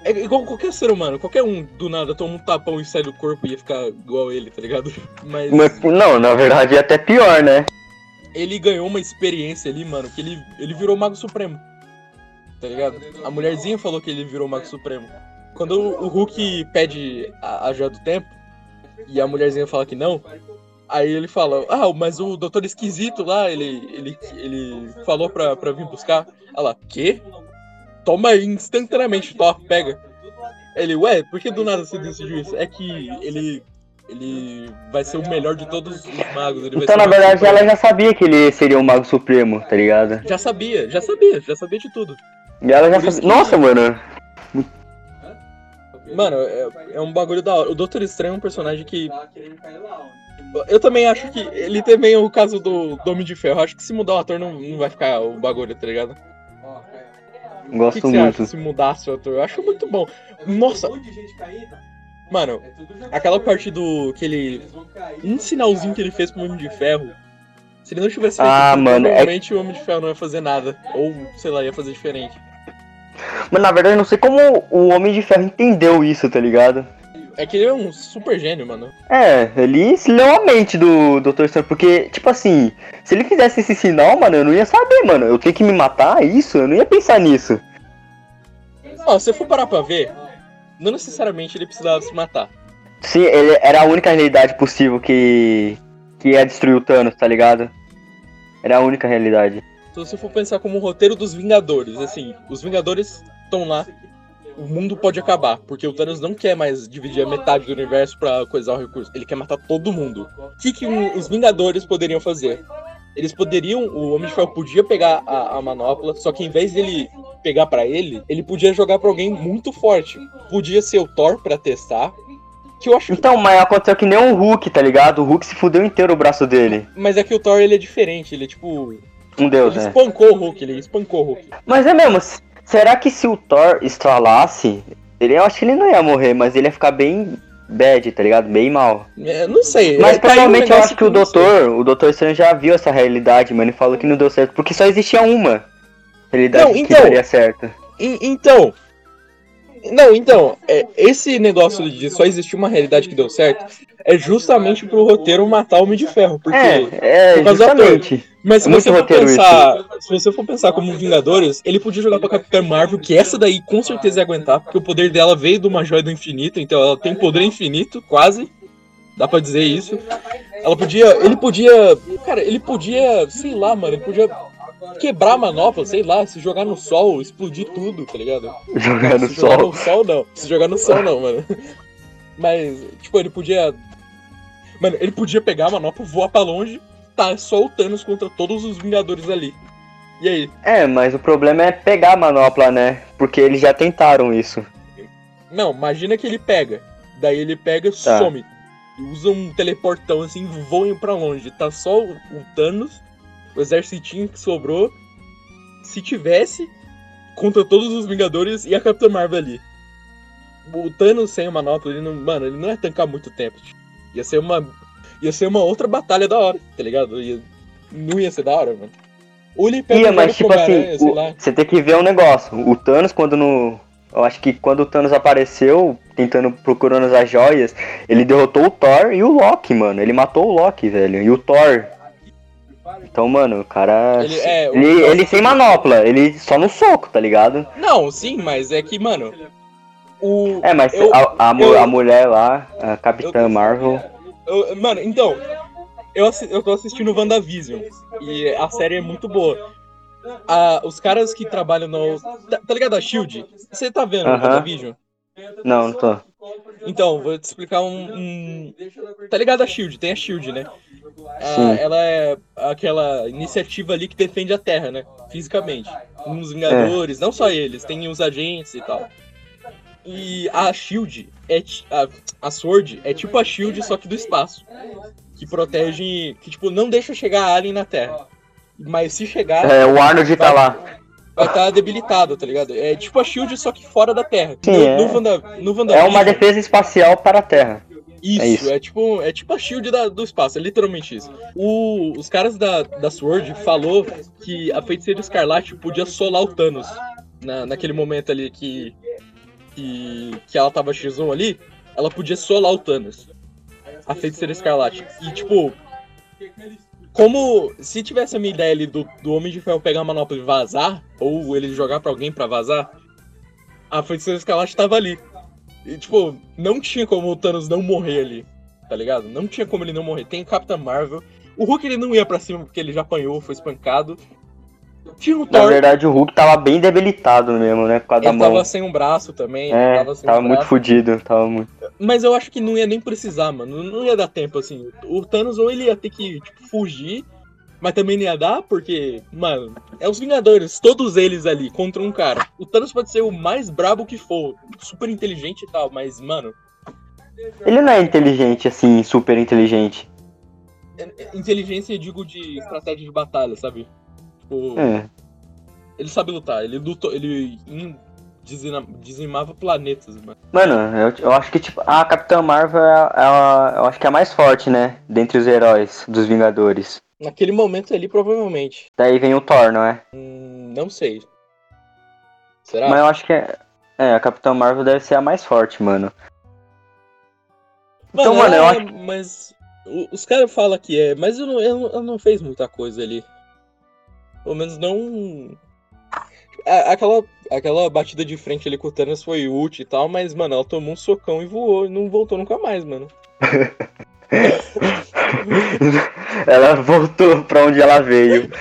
É igual qualquer ser humano, qualquer um do nada toma um tapão e sai do corpo e ia ficar igual ele, tá ligado? Mas Mas, não, na verdade é até pior, né? ele ganhou uma experiência ali, mano, que ele, ele virou Mago Supremo. Tá ligado? A mulherzinha falou que ele virou Mago Supremo. Quando o Hulk pede a, a joia do tempo e a mulherzinha fala que não, aí ele fala: Ah, mas o doutor esquisito lá, ele, ele, ele falou pra, pra vir buscar. Ela, quê? Toma aí instantaneamente, toma, pega. Ele, ué, por que do nada você decidiu isso? É que ele. Ele vai ser o melhor de todos os magos. Então, na verdade, Supremo. ela já sabia que ele seria o Mago Supremo, tá ligado? Já sabia, já sabia, já sabia de tudo. E ela já sabia. Nossa, mano. Mano, é, é um bagulho da hora. O Doutor Estranho é um personagem que. Eu também acho que. Ele também é o caso do, do Homem de Ferro. Acho que se mudar o ator não, não vai ficar o bagulho, tá ligado? O que, Gosto que você muito. acha se mudasse o ator? Eu acho muito bom. Nossa, mano, aquela parte do. que ele. Um sinalzinho que ele fez pro Homem de Ferro. Se ele não tivesse feito Ah, mano, é- provavelmente o Homem de Ferro não ia fazer nada. Ou, sei lá, ia fazer diferente. Mas na verdade, eu não sei como o Homem de Ferro entendeu isso, tá ligado? É que ele é um super gênio, mano. É, ele se leu a mente do Dr. Estranho, porque, tipo assim, se ele fizesse esse sinal, mano, eu não ia saber, mano. Eu tenho que me matar, isso? Eu não ia pensar nisso. Ó, se eu for parar pra ver, não necessariamente ele precisava se matar. Sim, ele era a única realidade possível que. que ia destruir o Thanos, tá ligado? Era a única realidade. Então, se eu for pensar como o roteiro dos Vingadores, assim, os Vingadores estão lá, o mundo pode acabar, porque o Thanos não quer mais dividir a metade do universo pra coisar o recurso, ele quer matar todo mundo. O que, que um- os Vingadores poderiam fazer? Eles poderiam, o Homem de Ferro podia pegar a, a manopla, só que em vez dele pegar pra ele, ele podia jogar pra alguém muito forte. Podia ser o Thor pra testar. Que eu acho Então, mas aconteceu que nem o Hulk, tá ligado? O Hulk se fudeu inteiro o braço dele. Mas é que o Thor ele é diferente, ele é tipo. Um deus, Ele né? espancou o Hulk, ele espancou o Hulk. Mas é mesmo, será que se o Thor estralasse, ele, eu acho que ele não ia morrer, mas ele ia ficar bem bad, tá ligado? Bem mal. É, não sei. Mas é, um provavelmente eu acho que o doutor, o doutor Estranho já viu essa realidade, mano, e falou que não deu certo, porque só existia uma realidade Não, que então- daria certo. Então. Não, então, é, esse negócio de só existir uma realidade que deu certo é justamente pro roteiro matar o Homem de Ferro. Porque. É, é, por causa do ator. justamente. Mas se é você for pensar. Se você for pensar como Vingadores, ele podia jogar pra Capitã Marvel, que essa daí com certeza ia aguentar, porque o poder dela veio de uma joia do infinito, então ela tem poder infinito, quase. Dá pra dizer isso. Ela podia. Ele podia. Cara, ele podia. Sei lá, mano, ele podia quebrar a manopla, sei lá, se jogar no sol, explodir tudo, tá ligado? Jogar no se jogar sol. no sol, não. Se jogar no sol, não, mano. Mas, tipo, ele podia. Mano, ele podia pegar a manopla, voar pra longe, tá só o Thanos contra todos os Vingadores ali. E aí? É, mas o problema é pegar a manopla, né? Porque eles já tentaram isso. Não, imagina que ele pega. Daí ele pega e Tá. some. E usa um teleportão assim, voa pra longe. Tá só o Thanos, o exércitinho que sobrou. Se tivesse, contra todos os Vingadores e a Capitã Marvel ali. O Thanos sem a manopla, ele não. Mano, ele não ia tancar muito tempo. tipo. Ia ser uma. Ia ser uma outra batalha da hora, tá ligado? Ia, não ia ser da hora, mano. Ou ele pega Ia, mas tipo assim, o- você tem que ver um negócio. O Thanos, quando no. Eu acho que quando o Thanos apareceu, tentando, procurando as joias, ele derrotou o Thor e o Loki, mano. Ele matou o Loki, velho. E o Thor. Então, mano, o cara. Ele- é, o ele, ele sem manopla, ele só no soco, tá ligado? Não, sim, mas é que, mano. O, É, mas Eu- a, a, eu- a mulher lá, a Capitã Marvel. Eu- mano, então, eu, eu tô assistindo WandaVision e a série é muito boa. Ah, os caras que trabalham no. Tá, tá ligado a Shield? Você tá vendo Aham. WandaVision? Não, não tô. Então, vou te explicar um, um- Tá ligado a Shield? Tem a Shield, né? Ah, Sim. ela é aquela iniciativa ali que defende a Terra, né? Fisicamente. Uns Vingadores, não só eles, tem os agentes e tal. E a Shield é a, a Sword é tipo a Shield só que do espaço, que protege, que tipo não deixa chegar alien na Terra. Mas se chegar, É, o Arnold tá lá. Vai estar debilitado, tá ligado? É tipo a Shield só que fora da Terra. Sim, no, é. no, Wanda, no É WandaVision, uma defesa espacial para a Terra. Isso, É é, isso. tipo, é tipo a shield da- do espaço, é literalmente isso. O- os caras da, da Sword falou que a feiticeira escarlate podia solar o Thanos na, naquele momento ali que, que que ela tava X1 ali, ela podia solar o Thanos. A feiticeira escarlate. E tipo, como se tivesse a minha ideia ali do, do Homem de Ferro pegar a manopla e vazar, ou ele jogar pra alguém pra vazar, a feiticeira escarlate tava ali. E, tipo, não tinha como o Thanos não morrer ali, tá ligado? Não tinha como ele não morrer. Tem o Capitão Marvel. O Hulk ele não ia pra cima porque ele já apanhou, foi espancado. O Na Thor, verdade, o Hulk tava bem debilitado mesmo, né? Por causa da ele mão. tava sem um braço também. É, tava sem tava um muito fudido. Tava muito... Mas eu acho que não ia nem precisar, mano. Não ia dar tempo, assim. O Thanos ou ele ia ter que, tipo, fugir, mas também não ia dar, porque, mano, é os Vingadores, todos eles ali, contra um cara. O Thanos pode ser o mais brabo que for, super inteligente e tal, mas, mano, Ele não é inteligente, assim, super inteligente. inteligência eu digo de estratégia de batalha, sabe? Tipo, É. ele sabe lutar, ele lutou, ele dizimava planetas, mano. Mano, eu, eu acho que, tipo, a Capitã Marvel é, a- é eu acho que é a mais forte, né? Dentre os heróis dos Vingadores. Naquele momento ali, provavelmente. Daí vem o Thor, não é? Hum, não sei. Será? Mas eu acho que é, é, a Capitã Marvel deve ser a mais forte, mano. Então, mano, eu é, acho Mas os caras falam que é, mas eu não, eu ela não fez muita coisa ali. Pelo menos não. Aquela, aquela batida de frente ali com o Thanos foi útil e tal, mas, mano, ela tomou um socão e voou e não voltou nunca mais, mano. ela voltou pra onde ela veio.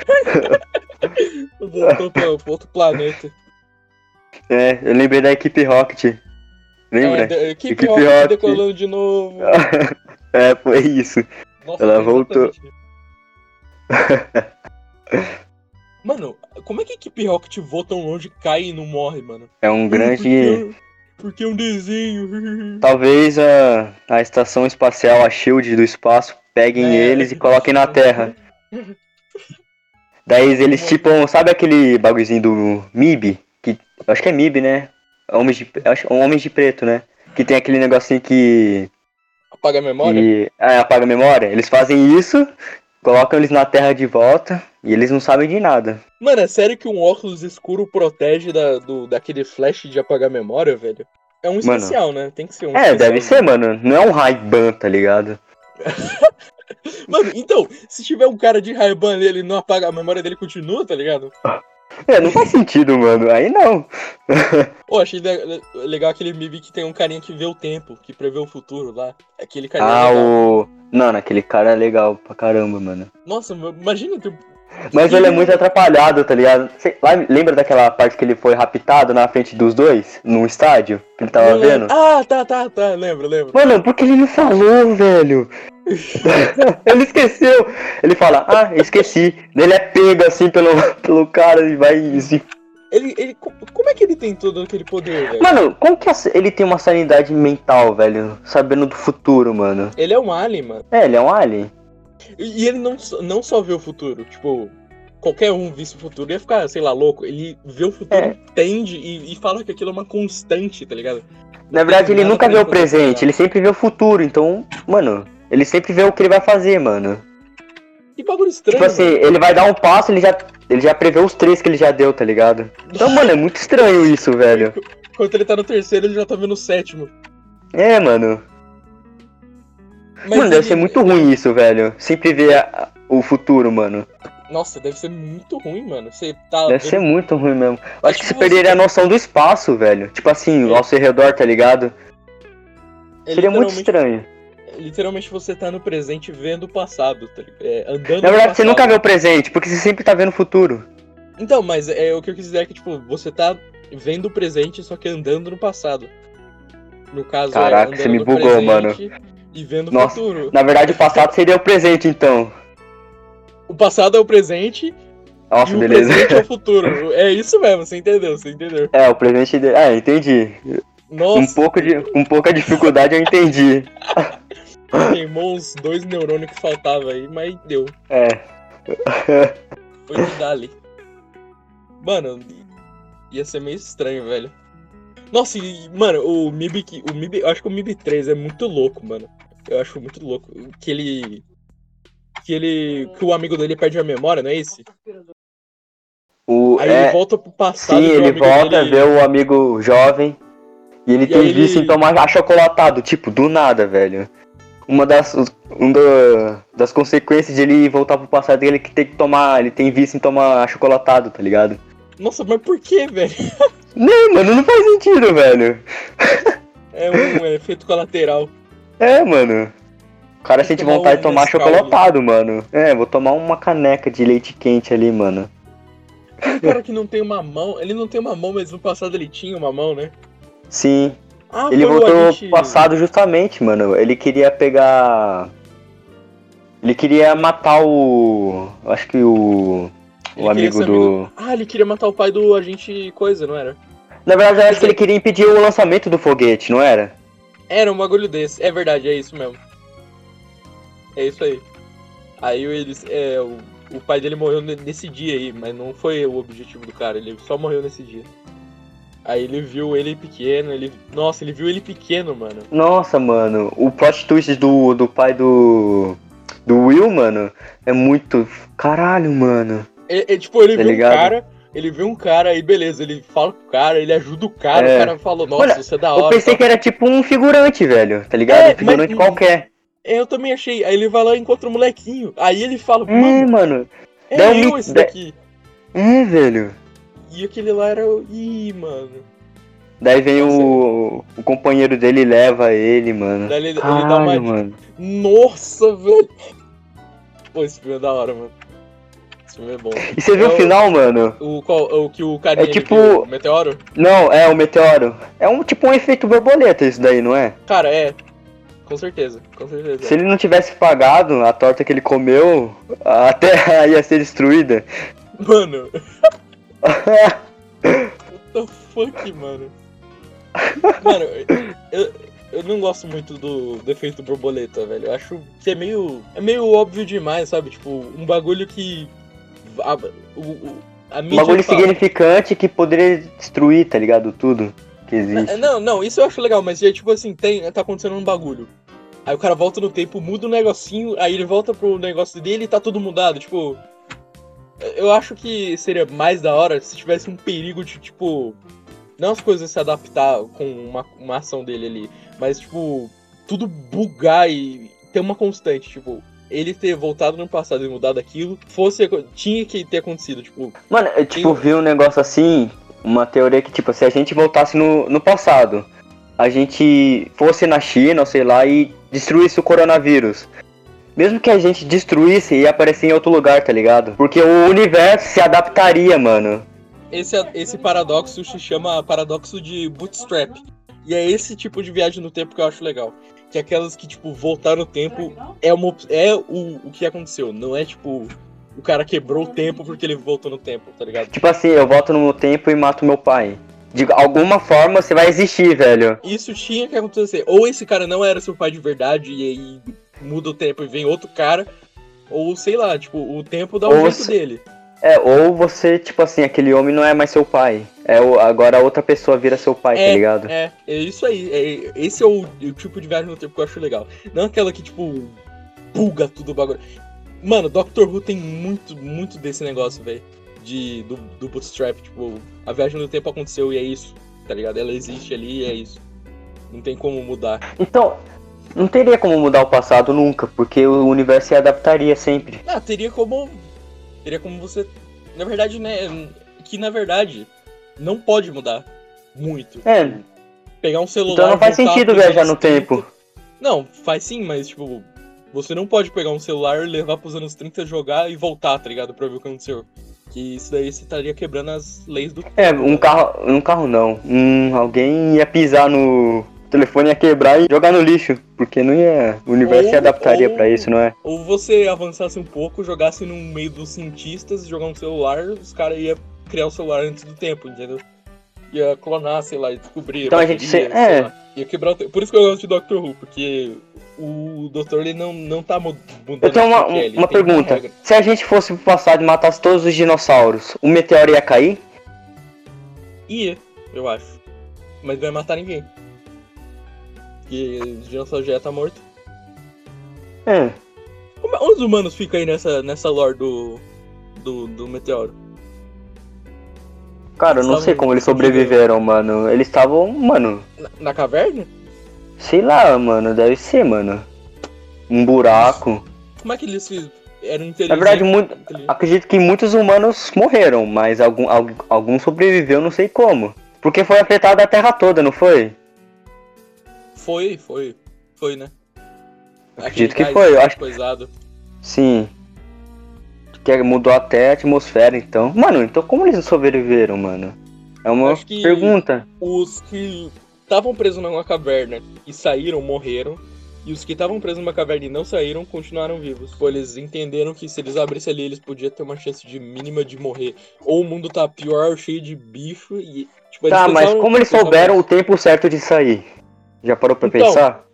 Voltou pra, pra outro planeta. É, eu lembrei da equipe Rocket. Lembra? É, de- equipe Equipe Rocket Rocket. decolando de novo. É, foi isso. Nossa, Ela voltou. Mano, como é que a equipe Rocket voa tão longe, cai e não morre, mano? É um grande. Porque, é um desenho. Talvez a, a estação espacial, a Shield do espaço, peguem É. eles e coloquem na Terra. Daí eles tipo, sabe aquele bagulhozinho do MIB? Que, acho que é MIB, né? Homens de, acho, Homens de Preto, né? Que tem aquele negocinho que, Apaga a memória? que é, apaga a memória. Eles fazem isso, colocam eles na Terra de volta e eles não sabem de nada. Mano, é sério que um óculos escuro protege da, do, daquele flash de apagar memória, velho? É um Mano. especial, né? Tem que ser um É, especial. deve ser, mano. Não é um Ray-Ban, tá ligado? Mano, então, se tiver um cara de Ray-Ban ali, ele não apaga a memória dele continua, tá ligado? É, não faz sentido, mano. Aí não. Pô, achei le- le- legal aquele MIB que tem um carinha que vê o tempo, que prevê o futuro lá. Aquele carinha Ah, legal. o. Não, aquele cara é legal pra caramba, mano. Nossa, imagina ter... Mas ele é muito atrapalhado, tá ligado? Lá- lembra daquela parte que ele foi raptado na frente dos dois? No estádio? Que ele tava Não vendo? Ah, tá, tá, tá, lembro, lembro. Mano, por que ele não falou, velho? ele esqueceu. Ele fala, ah, esqueci. Ele é pego assim pelo, pelo cara e vai. e se- Ele, ele, co- como é que ele tem todo aquele poder, velho? Mano, como que ele tem uma sanidade mental, velho? Sabendo do futuro, mano. Ele é um alien, mano. É, ele é um alien. E e ele não, só- não só vê o futuro, tipo, qualquer um visse o futuro ia ficar, sei lá, louco. Ele vê o futuro, É. entende e, e fala que aquilo é uma constante, tá ligado? Na verdade, ele nunca vê o presente, ele sempre vê o futuro. Então, mano, ele sempre vê o que ele vai fazer, mano. Que bagulho estranho. Tipo assim, velho. ele vai dar um passo, ele já, ele já prevê os três que ele já deu, tá ligado? Então, mano, é muito estranho isso, velho. Enquanto ele tá no terceiro, ele já tá vendo o sétimo. É, mano. Mas mano, deve ele- ser muito ruim isso, velho. Sempre ver a- o futuro, mano. Nossa, deve ser muito ruim, mano. Você tá. Deve vendo- ser muito ruim mesmo. Eu acho que você tipo, perderia a noção do espaço, velho. Tipo assim, É. ao seu redor, tá ligado? é Seria muito estranho. Literalmente você tá no presente vendo o passado, tá? É, andando Na verdade, você nunca vê o presente, porque você sempre tá vendo o futuro. Então, mas é o que eu quis dizer é que, tipo, você tá vendo o presente, só que andando no passado. No caso, Caraca, é você me bugou, presente E vendo o Nossa, futuro. Na verdade, o passado seria o presente, então. O passado é o presente Nossa, e o beleza. presente é o futuro. É isso mesmo, você entendeu, você entendeu. É, o presente. De... É, entendi. Um Nossa, pouco de, com pouca dificuldade eu entendi. queimou uns dois neurônios que faltava aí, mas deu. É. Foi de dali. Mano, ia ser meio estranho, velho. Nossa, e, mano, o MIB, o MIB, eu acho que o MIB 3 é muito louco, mano. Eu acho muito louco. Que ele. Que ele. Que o amigo dele perde a memória, não é esse? O, Aí é, ele volta pro passado sim, ele volta, dele- vê o amigo jovem. E ele E tem ele- tomar achocolatado, tipo, do nada, velho. Uma das, um da- das consequências de ele voltar pro passado é ele que tem que tomar. Ele tem vício em tomar achocolatado, tá ligado? Nossa, mas por que, velho? Não, mano, não faz sentido, velho. É um efeito colateral. É, mano. O cara sente vontade um de tomar Nescau chocolatado, mano. É, vou tomar uma caneca de leite quente ali, mano. Aquele cara que não tem uma mão, ele não tem uma mão, mas no passado ele tinha uma mão, né? Sim, Ah, ele voltou pro passado justamente, mano. Ele queria pegar. Ele queria matar o. Acho que o. Ele O amigo do. Ah, ele queria matar o pai do agente coisa, não era? Na verdade, eu acho que ele queria impedir o lançamento do foguete, não era? Era um bagulho desse. É verdade, é isso mesmo. É isso aí. Aí eles. É, o, o pai dele morreu ne- nesse dia aí, mas não foi o objetivo do cara, ele só morreu nesse dia. Aí ele viu ele pequeno, ele. Nossa, ele viu ele pequeno, mano. Nossa, mano. O plot twist do, do pai do. Do Will, mano, é muito. Caralho, mano. É, é, tipo, ele Tá viu ligado? um cara, ele viu um cara, aí beleza, ele fala com o cara, ele ajuda o cara, É. o cara falou, nossa, Olha, você é da Eu hora. pensei tal. que era tipo um figurante, velho, tá ligado? É, um figurante mas- qualquer. É, eu também achei. Aí ele vai lá e encontra o molequinho. Aí ele fala, É, mano, mano. é dá um eu esse daqui. É, velho. E aquele lá era o. Ih, mano. Daí vem Nossa. o, o companheiro dele e leva ele, mano. Daí ele, ele Caralho, dá uma. mano. Nossa, velho. Pô, esse filme é da hora, mano. Esse filme é bom. E você viu É o o- final, mano? O, qual, o que o carinha É ele tipo- viu, o meteoro? Não, é o meteoro. É um tipo um efeito borboleta isso daí, não é? Cara, é. Com certeza, com certeza. Se ele não tivesse pagado a torta que ele comeu, a Terra ia ser destruída. Mano, what the fuck, mano? Mano, eu, eu não gosto muito do defeito borboleta, velho. Eu acho que é meio. É meio óbvio demais, sabe? Tipo, um bagulho que. A, o, o- a Um bagulho fala. significante que poderia destruir, tá ligado? Tudo que existe. É, Não, não, isso eu acho legal, mas é tipo assim, tem, tá acontecendo um bagulho. Aí o cara volta no tempo, muda um negocinho, aí ele volta pro negócio dele e tá tudo mudado, tipo. Eu acho que seria mais da hora se tivesse um perigo de, tipo. Não as coisas se adaptar com uma, uma ação dele ali, mas, tipo, tudo bugar e ter uma constante, tipo. Ele ter voltado no passado e mudado aquilo, fosse. Tinha que ter acontecido, tipo. Mano, eu tipo, Tem- vi um negócio assim, uma teoria que, tipo, se a gente voltasse no, no passado, a gente fosse na China, sei lá, e destruísse o coronavírus. Mesmo que a gente destruísse, ia aparecer em outro lugar, tá ligado? Porque o universo se adaptaria, mano. esse, esse paradoxo se chama paradoxo de bootstrap. E é esse tipo de viagem no tempo que eu acho legal. Que aquelas que, tipo, voltar no tempo é, uma, é o, o que aconteceu. Não é, tipo, o cara quebrou o tempo porque ele voltou no tempo, tá ligado? Tipo assim, eu volto no meu tempo e mato meu pai. De alguma forma você vai existir, velho. Isso tinha que acontecer. Ou esse cara não era seu pai de verdade e aí muda o tempo e vem outro cara. Ou, sei lá, tipo, o tempo dá um jeito se- dele. É, ou você, tipo assim, aquele homem não é mais seu pai. É o, agora outra pessoa vira seu pai, tá ligado? É, é isso aí. É, esse é o, o tipo de viagem no tempo que eu acho legal. Não aquela que, tipo, buga tudo o bagulho. Mano, Doctor Who tem muito, muito desse negócio, velho. De, do, do bootstrap, tipo, a viagem no tempo aconteceu e é isso, tá ligado? Ela existe ali e é isso. Não tem como mudar. Então, não teria como mudar o passado nunca, porque o universo se adaptaria sempre. Ah, teria como. Teria como você. Na verdade, né? Que na verdade não pode mudar muito. É, Pegar um celular. então não faz sentido viajar no 30. tempo. Não, faz sim, mas tipo, você não pode pegar um celular, levar pros anos 30, jogar e voltar, tá ligado? Pra ver o que aconteceu. Que isso daí você estaria quebrando as leis do. É, um carro. Um carro não. Um, alguém ia pisar no. O telefone ia quebrar e jogar no lixo. Porque não ia. O universo se Ou- adaptaria ou- pra isso, não é? Ou você avançasse um pouco, jogasse no meio dos cientistas, jogar um celular, os caras iam criar o celular antes do tempo, entendeu? Ia clonar, sei lá, e descobrir. Então a gente bateria, se- é. lá. Ia quebrar o tempo. Por isso que eu gosto de Doctor Who, porque o doutor ele não, não tá mu- mudando Eu tenho uma, uma tem pergunta. regra. Se a gente fosse pro passado e matasse todos os dinossauros, o meteoro ia cair? Ia, eu acho. Mas não ia matar ninguém. Porque o dinossauro já tá morto. É. Como- Onde os humanos ficam aí nessa, nessa lore do, do, do meteoro? Cara, eu não sei como eles sobreviveram, mano. Eles estavam, mano. Na, na caverna? Sei lá, mano. Deve ser, mano. Um buraco. Como é que eles se- eram Na verdade, muito, acredito que muitos humanos morreram, mas algum, algum, sobreviveu, não sei como. Porque foi afetada a Terra toda, não foi? Foi, foi. Foi, né? Acredito Aquele que foi, eu acho- Coisado. Sim. Que mudou até a atmosfera, então. Mano, então como eles sobreviveram, mano? É uma pergunta. Os que estavam presos numa caverna e saíram, morreram. E os que estavam presos numa caverna e não saíram, continuaram vivos. Pô, eles entenderam que se eles abrissem ali, eles podiam ter uma chance de mínima de morrer. Ou o mundo tá pior, cheio de bicho e. Tipo, Tá, mas como eles souberam o tempo certo de sair? Já parou pra Então, pensar?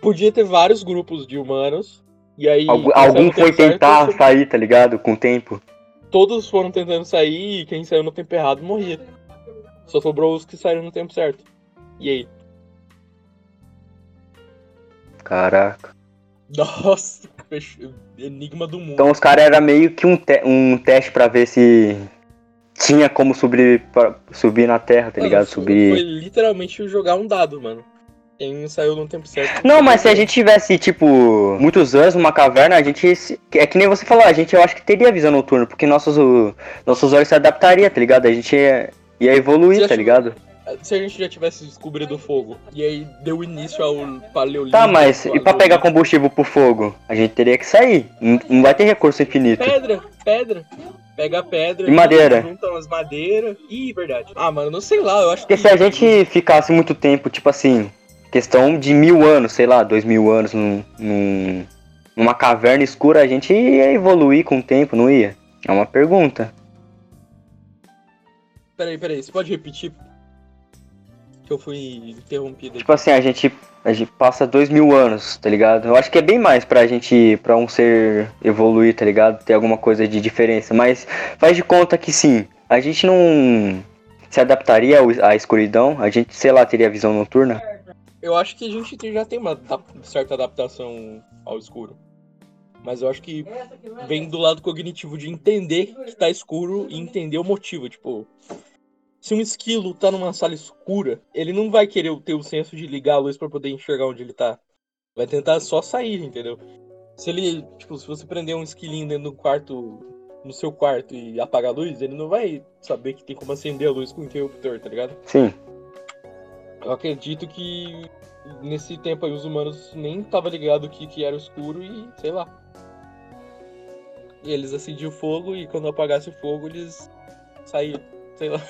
Podia ter vários grupos de humanos. E aí. Algu- algum foi certo, tentar sair, tá ligado? Com o tempo. Todos foram tentando sair e quem saiu no tempo errado morria. Só sobrou os que saíram no tempo certo. E aí? Caraca. Nossa, enigma do mundo. Então os caras era meio que um, te- um teste pra ver se tinha como subir, subir na Terra, tá Mano, ligado? Subir. Foi literalmente jogar um dado, mano. Quem saiu no tempo certo. Não, mas se a gente tivesse, tipo, muitos anos numa caverna, a gente. É que nem você falou, a gente eu acho que teria visão noturna, porque nossos, o- nossos olhos se adaptaria, tá ligado? A gente ia, ia evoluir, tá ligado? Se a gente já tivesse descobrido o fogo, e aí deu início ao paleolítico. Tá, mas e pra pegar combustível pro fogo? A gente teria que sair. Não, não vai ter recurso infinito. Pedra, pedra. Pega a pedra. E madeira. Junta umas madeiras. Ih, verdade. Ah, mano, não sei lá, eu acho Porque que. se a gente ficasse muito tempo, tipo assim, questão de mil anos, sei lá, dois mil anos num, num, numa caverna escura, a gente ia evoluir com o tempo, não ia? É uma pergunta. Peraí, peraí, você pode repetir? Que eu fui interrompido aqui. Tipo assim, a gente, a gente passa dois mil anos, tá ligado? Eu acho que é bem mais pra gente, pra um ser evoluir, tá ligado? Ter alguma coisa de diferença. Mas faz de conta que sim, a gente não se adaptaria à escuridão, a gente, sei lá, teria visão noturna. Eu acho que a gente já tem uma certa adaptação ao escuro. Mas eu acho que vem do lado cognitivo de entender que tá escuro e entender o motivo. Tipo, se um esquilo tá numa sala escura, ele não vai querer ter o senso de ligar a luz pra poder enxergar onde ele tá. Vai tentar só sair, entendeu? Se ele, tipo, se você prender um esquilinho dentro do quarto, no seu quarto e apagar a luz, ele não vai saber que tem como acender a luz com o interruptor, tá ligado? Sim. Eu acredito que nesse tempo aí os humanos nem estavam ligados que, que era escuro e sei lá. E eles acendiam o fogo e quando apagasse o fogo eles saíam, sei lá,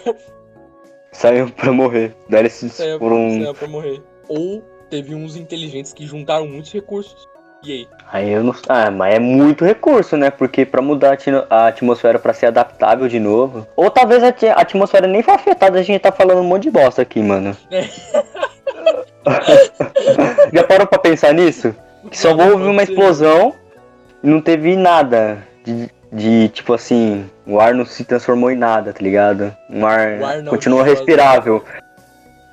Saiu pra morrer. Daí eles saíam, foram. saíam pra morrer. Ou teve uns inteligentes que juntaram muitos recursos. E aí? Aí eu não. Ah, mas é muito recurso, né? Porque pra mudar a atmosfera pra ser adaptável de novo. Ou talvez a atmosfera nem foi afetada, a gente tá falando um monte de bosta aqui, mano. É. Já parou pra pensar nisso? Que só houve uma explosão e não teve nada de, de, tipo assim, o ar não se transformou em nada, tá ligado? Um ar, O ar continuou desfaz respirável.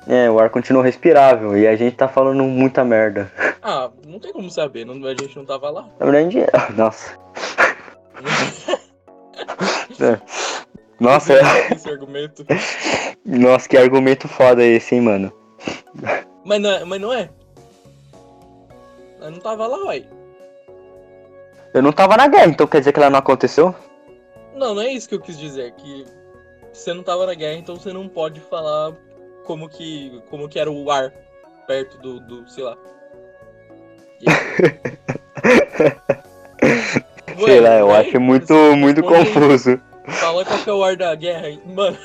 É, o ar continuou respirável e a gente tá falando muita merda. Ah, não tem como saber, não, a gente não tava lá. Na verdade, é- nossa. É. Nossa, é- Esse argumento. nossa, que argumento foda esse, hein, mano. Mas não é. Mas não é. Eu não tava lá, uai. Eu não tava na guerra, então quer dizer que ela não aconteceu? Não, não é isso que eu quis dizer. Que você não tava na guerra, então você não pode falar como que, como que era o ar perto do, do sei lá. Sei lá, eu acho muito, muito confuso. Fala qual que é o ar da guerra. hein? Mano,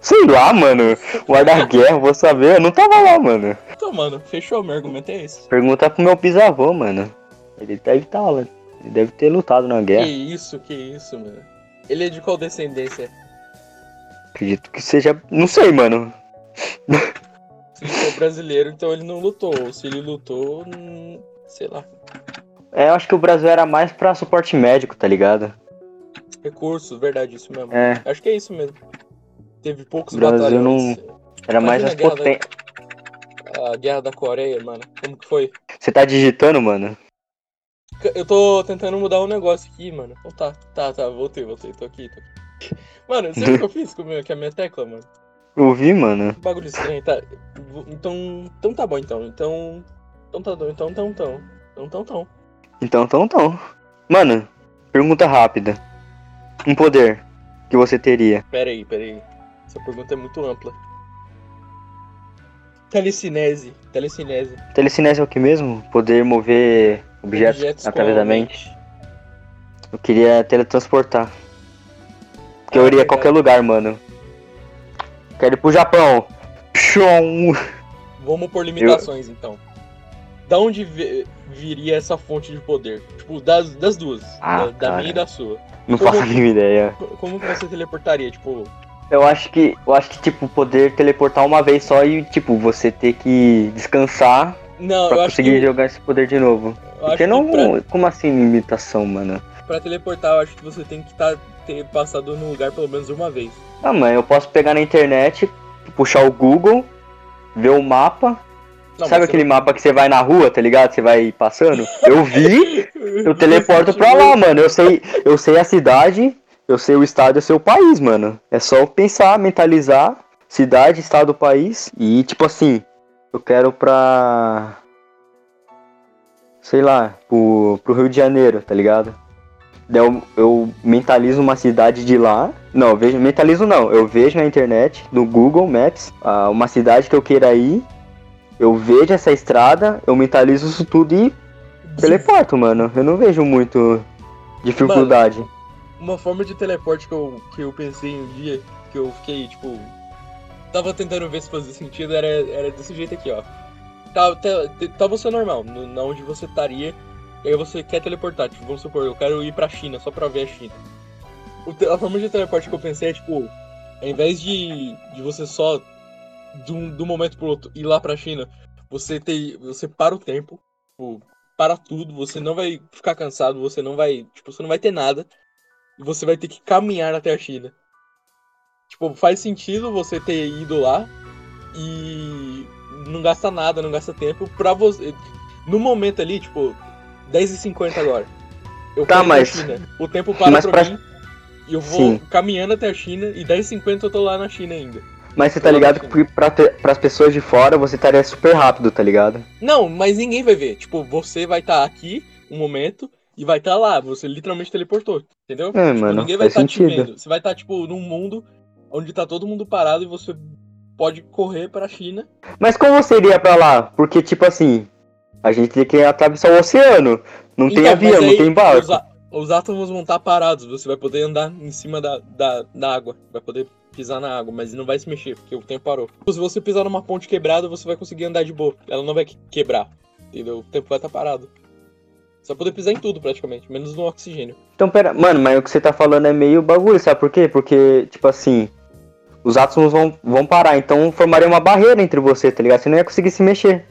Sei lá, mano. O ar da guerra, vou saber. Eu não tava lá, mano. então, mano, fechou. Meu argumento é esse. Pergunta pro meu bisavô, mano. Ele deve estar lá. Ele deve ter lutado na Que guerra. isso, que isso, mano. Ele é de qual descendência? Acredito que seja. Não sei, mano. Se ele for brasileiro, então ele não lutou. Ou se ele lutou, hum, sei lá. É, eu acho que o Brasil era mais pra suporte médico, tá ligado? Recursos, verdade, isso mesmo. É, Acho que é isso mesmo. Teve poucos O Brasil batalhões. era mais Imagina as a guerra potências. A guerra da Coreia, mano. Como que foi? Você tá digitando, mano? Eu tô tentando mudar um negócio aqui, mano. Oh, tá, tá, tá, voltei, voltei, tô aqui, tô aqui. Mano, viu o que eu fiz com, meu, com a minha tecla, mano? Eu vi, mano. Bagulho estranho, tá? Então, então tá bom, então. Então, então tá bom, então, então, então. Então, então, então. Então, então, então. Mano, pergunta rápida. Um poder que você teria. Pera aí, pera aí. Essa pergunta é muito ampla. Telecinese, telecinese. Telecinese é o que mesmo? Poder mover objetos, com através da mente. Eu queria teletransportar. Porque eu Ah, iria a qualquer lugar, mano. Quero ir pro Japão. Pshom. Vamos por limitações, então. Da onde vi- viria essa fonte de poder? Tipo, das, das duas. Ah, da, da minha e da sua. Não Como- faço a mínima ideia. Co- Como que você teleportaria? Tipo, Eu acho que. Eu acho que, tipo, poder teleportar uma vez só e, tipo, você ter que descansar não, pra eu conseguir que. jogar esse poder de novo. eu Porque que não. pra, Como assim limitação, mano? Pra teleportar, eu acho que você tem que tá, ter passado no lugar pelo menos uma vez. Ah, mãe, eu posso pegar na internet, puxar o Google, ver o mapa. Não, Sabe aquele mapa que você vai na rua, tá ligado? Você vai passando? Eu vi, eu teleporto pra lá, mano. Eu sei, eu sei a cidade, eu sei o estado, eu sei o país, mano. É só pensar, mentalizar, cidade, estado, país. E tipo assim, eu quero pra. Sei lá, pro, pro Rio de Janeiro, tá ligado? Eu, eu mentalizo uma cidade de lá. Não, vejo, mentalizo não. Eu vejo na internet, no Google Maps, uma cidade que eu queira ir. Eu vejo essa estrada, eu mentalizo isso tudo e teleporto, mano. Eu não vejo muito dificuldade. Uma forma de teleporte que eu, que eu pensei um dia, que eu fiquei, tipo. Tava tentando ver se fazia sentido, era, era desse jeito aqui, ó. tá, tá, tá você normal, no, na onde você estaria, e aí você quer teleportar. Tipo, vamos supor, eu quero ir pra China só pra ver a China. A forma de teleporte que eu pensei é, tipo, ao invés de, de você só, de um, de um momento pro outro, ir lá pra China, você, ter, você para o tempo, tipo, para tudo, você não vai ficar cansado, você não vai, tipo, você não vai ter nada, e você vai ter que caminhar até a China. Tipo, faz sentido você ter ido lá e não gasta nada, não gasta tempo pra você. No momento ali, tipo, 10h50 agora. Eu Tá, mas- China. O tempo para mas pra, pra- mim e eu vou Sim. caminhando até a China e 10h50 eu tô lá na China ainda. Mas você tá ligado que pra, te, pras pessoas de fora você estaria super rápido, tá ligado? Não, mas ninguém vai ver. Tipo, você vai estar aqui um momento e vai estar lá. Você literalmente teleportou, entendeu? É, Tipo, mano, ninguém vai estar te vendo. Você vai estar, tipo, num mundo onde tá todo mundo parado e você pode correr pra China. Mas como você iria pra lá? Porque, tipo assim, a gente tem que atravessar o oceano. Não tem Então, avião, mas não aí tem barco. Os, os átomos vão estar parados. Você vai poder andar em cima da, da, da água. Vai poder pisar na água, mas não vai se mexer, porque o tempo parou. Se você pisar numa ponte quebrada, você vai conseguir andar de boa. Ela não vai que- quebrar. Entendeu? O tempo vai estar parado. Você vai poder pisar em tudo, praticamente, menos no oxigênio. Então, pera, mano, mas o que você tá falando é meio bagulho, sabe por quê? Porque, tipo assim, os átomos vão, vão parar, então formaria uma barreira entre você, tá ligado? Você não ia conseguir se mexer.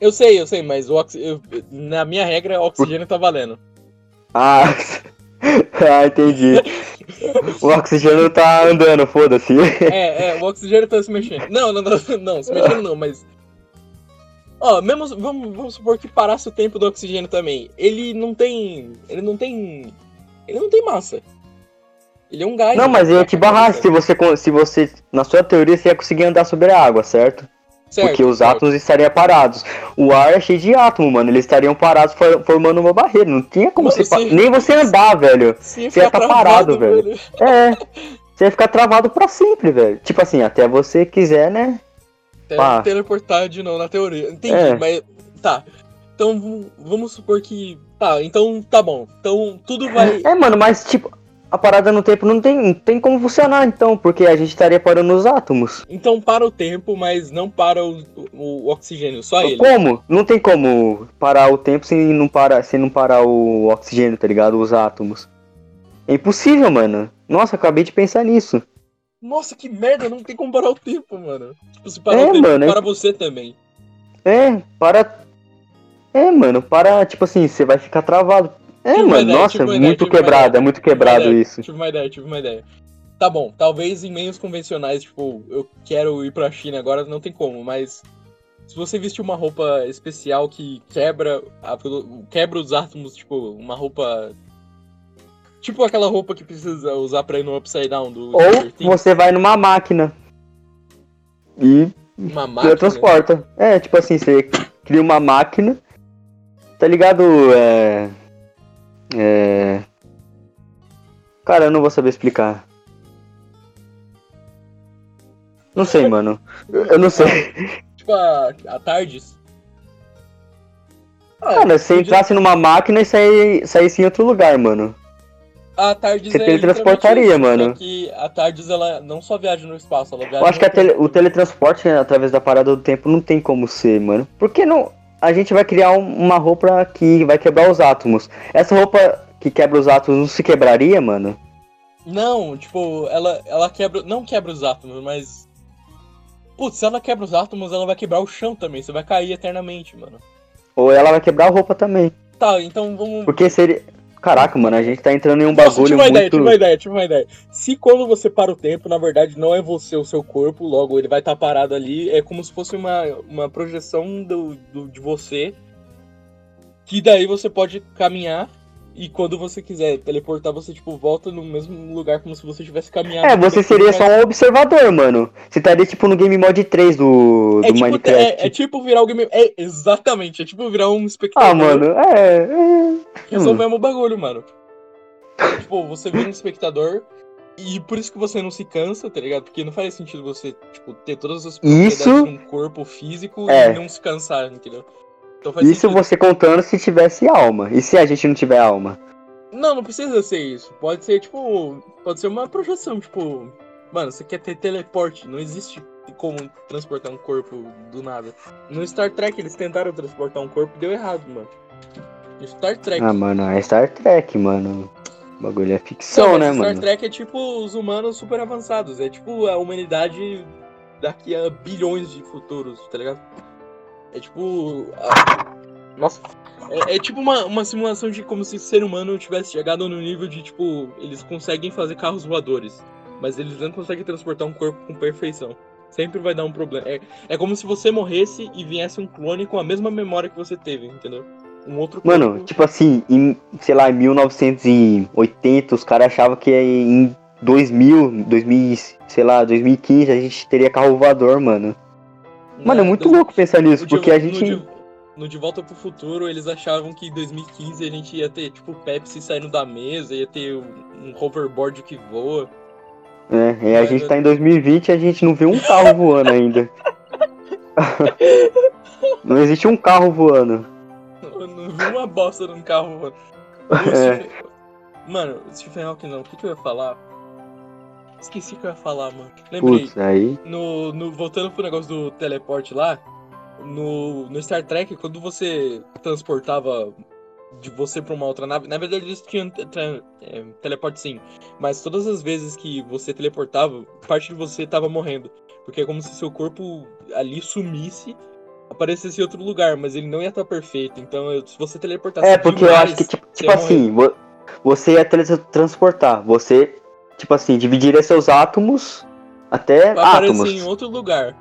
Eu sei, eu sei, mas o oxi- eu- na minha regra, o oxigênio tá valendo. Ah, ah entendi. O oxigênio tá andando, foda-se. É, é, o oxigênio tá se mexendo. Não, não, não, não, se mexendo não, mas. Ó, mesmo. Vamos, vamos supor que parasse o tempo do oxigênio também. Ele não tem. Ele não tem. Ele não tem massa. Ele é um gás. Não, mas ia te barrar se você, se você, na sua teoria, você ia conseguir andar sobre a água, certo? Certo, Porque os certo. átomos estariam parados. O ar é cheio de átomo, mano. Eles estariam parados for- formando uma barreira. Não tinha como Mano, você. pa- Nem você andar, velho. Você ia ficar tá parado, travado, velho. É. Você ia ficar travado pra sempre, velho. Tipo assim, até você quiser, né? Até Pá. teleportar de novo na teoria. Entendi, É. mas. Tá. Então vamos supor que. Tá, então tá bom. Então tudo vai. É, mano, mas tipo, a parada no tempo não tem, não tem como funcionar, então, porque a gente estaria parando os átomos. Então para o tempo, mas não para o, o- oxigênio, só ele. Como? Não tem como parar o tempo sem não parar, sem não parar o oxigênio, tá ligado? Os átomos. É impossível, mano. Nossa, acabei de pensar nisso. Nossa, que merda, não tem como parar o tempo, mano. Tipo, se parar É, o tempo, mano, é- para você também. É, para. É, mano, para, tipo assim, você vai ficar travado. É, Tive mano, ideia, nossa, tive é ideia, muito tive quebrado, ideia. é muito Tive quebrado ideia, isso. Tive uma ideia, tive uma ideia. Tá bom, talvez em meios convencionais, tipo, eu quero ir pra China agora, não tem como, mas se você vestir uma roupa especial que quebra, a quebra os átomos, tipo, uma roupa. Tipo aquela roupa que precisa usar pra ir no Upside Down do Ou você vai numa máquina e uma máquina. teletransporta. É, tipo assim, você cria uma máquina, tá ligado? É. É. Cara, eu não vou saber explicar. Não sei, mano. Eu não sei. Tipo a, a Tardes. Ah, Cara, se entrasse numa máquina e sair, saísse em outro lugar, mano. A Tardes Você é teletransportaria, isso, mano. Só que a Tardes, ela não só viaja no espaço, ela viaja Eu acho que tele- o teletransporte né, através da parada do tempo não tem como ser, mano. Porque não. A gente vai criar um- uma roupa que vai quebrar os átomos. Essa roupa que quebra os átomos não se quebraria, mano? Não, tipo, ela, ela quebra. Não quebra os átomos, mas. Putz, se ela quebra os átomos, ela vai quebrar o chão também. Você vai cair eternamente, mano. Ou ela vai quebrar a roupa também. Tá, então vamos. Porque seria. Caraca, mano, a gente tá entrando em um Nossa, bagulho tive uma muito. ideia, tive uma ideia, tive uma ideia. Se quando você para o tempo, na verdade, não é você o seu corpo, logo ele vai estar parado ali, é como se fosse uma, uma projeção do, do- de você. Que daí você pode caminhar e quando você quiser teleportar, você tipo volta no mesmo lugar como se você tivesse caminhado. É, você seria só um observador, mano. Você estaria tipo no Game Mode 3 do, do É tipo, Minecraft. é, é tipo virar o game. É, exatamente, é tipo virar um espectador Ah, mano, é. é. resolvemos o bagulho, mano. tipo, você vira um espectador e por isso que você não se cansa, tá ligado? Porque não faz sentido você, tipo, ter todas as Isso- propriedades de um corpo físico É. e não se cansar, entendeu? Então Isso sentido. você contando se tivesse alma. E se a gente não tiver alma? Não, não precisa ser isso. Pode ser, tipo. Pode ser uma projeção, tipo. Mano, você quer ter teleporte. Não existe como transportar um corpo do nada. No Star Trek eles tentaram transportar um corpo e deu errado, mano. No Star Trek. Ah, mano, é Star Trek, mano. O bagulho é ficção, Não, né, Star mano? Trek é tipo os humanos super avançados. É tipo a humanidade daqui a bilhões de futuros, tá ligado? É tipo. a- Nossa. É, é tipo uma, uma simulação de como se o ser humano tivesse chegado no nível de, tipo, eles conseguem fazer carros voadores. Mas eles não conseguem transportar um corpo com perfeição. Sempre vai dar um problema. É, é como se você morresse e viesse um clone com a mesma memória que você teve, entendeu? Um outro corpo. Mano, tipo assim, em, sei lá, em 1980, os caras achavam que em 2000, 2000, sei lá, 2015, a gente teria carro voador, mano. Mano, é muito louco pensar nisso, No de- porque a no gente. de- No De Volta pro Futuro, eles achavam que em 2015 a gente ia ter, tipo, Pepsi saindo da mesa, ia ter um, hoverboard que voa. É, e a gente tá em 2020 e a gente não vê um carro voando ainda. não existe um carro voando. Eu não vi uma bosta num carro voando. É. Stephen- Mano, o Stephen Hawking não, o que, que eu ia falar? Esqueci o que eu ia falar, mano. Lembrei. Putz, aí. no, no- voltando pro negócio do teleporte lá, no, no Star Trek, quando você transportava de você pra uma outra nave, na verdade eles tinham é, teleporte sim, mas todas as vezes que você teleportava, parte de você tava morrendo, porque é como se seu corpo ali sumisse, aparecesse em outro lugar, mas ele não ia estar perfeito, então eu- se você teleportasse É, porque eu demais, acho que, tipo, você tipo morrer. assim, vo- você ia teletransportar. Você, tipo assim, dividiria seus átomos até aparecer átomos. em outro lugar.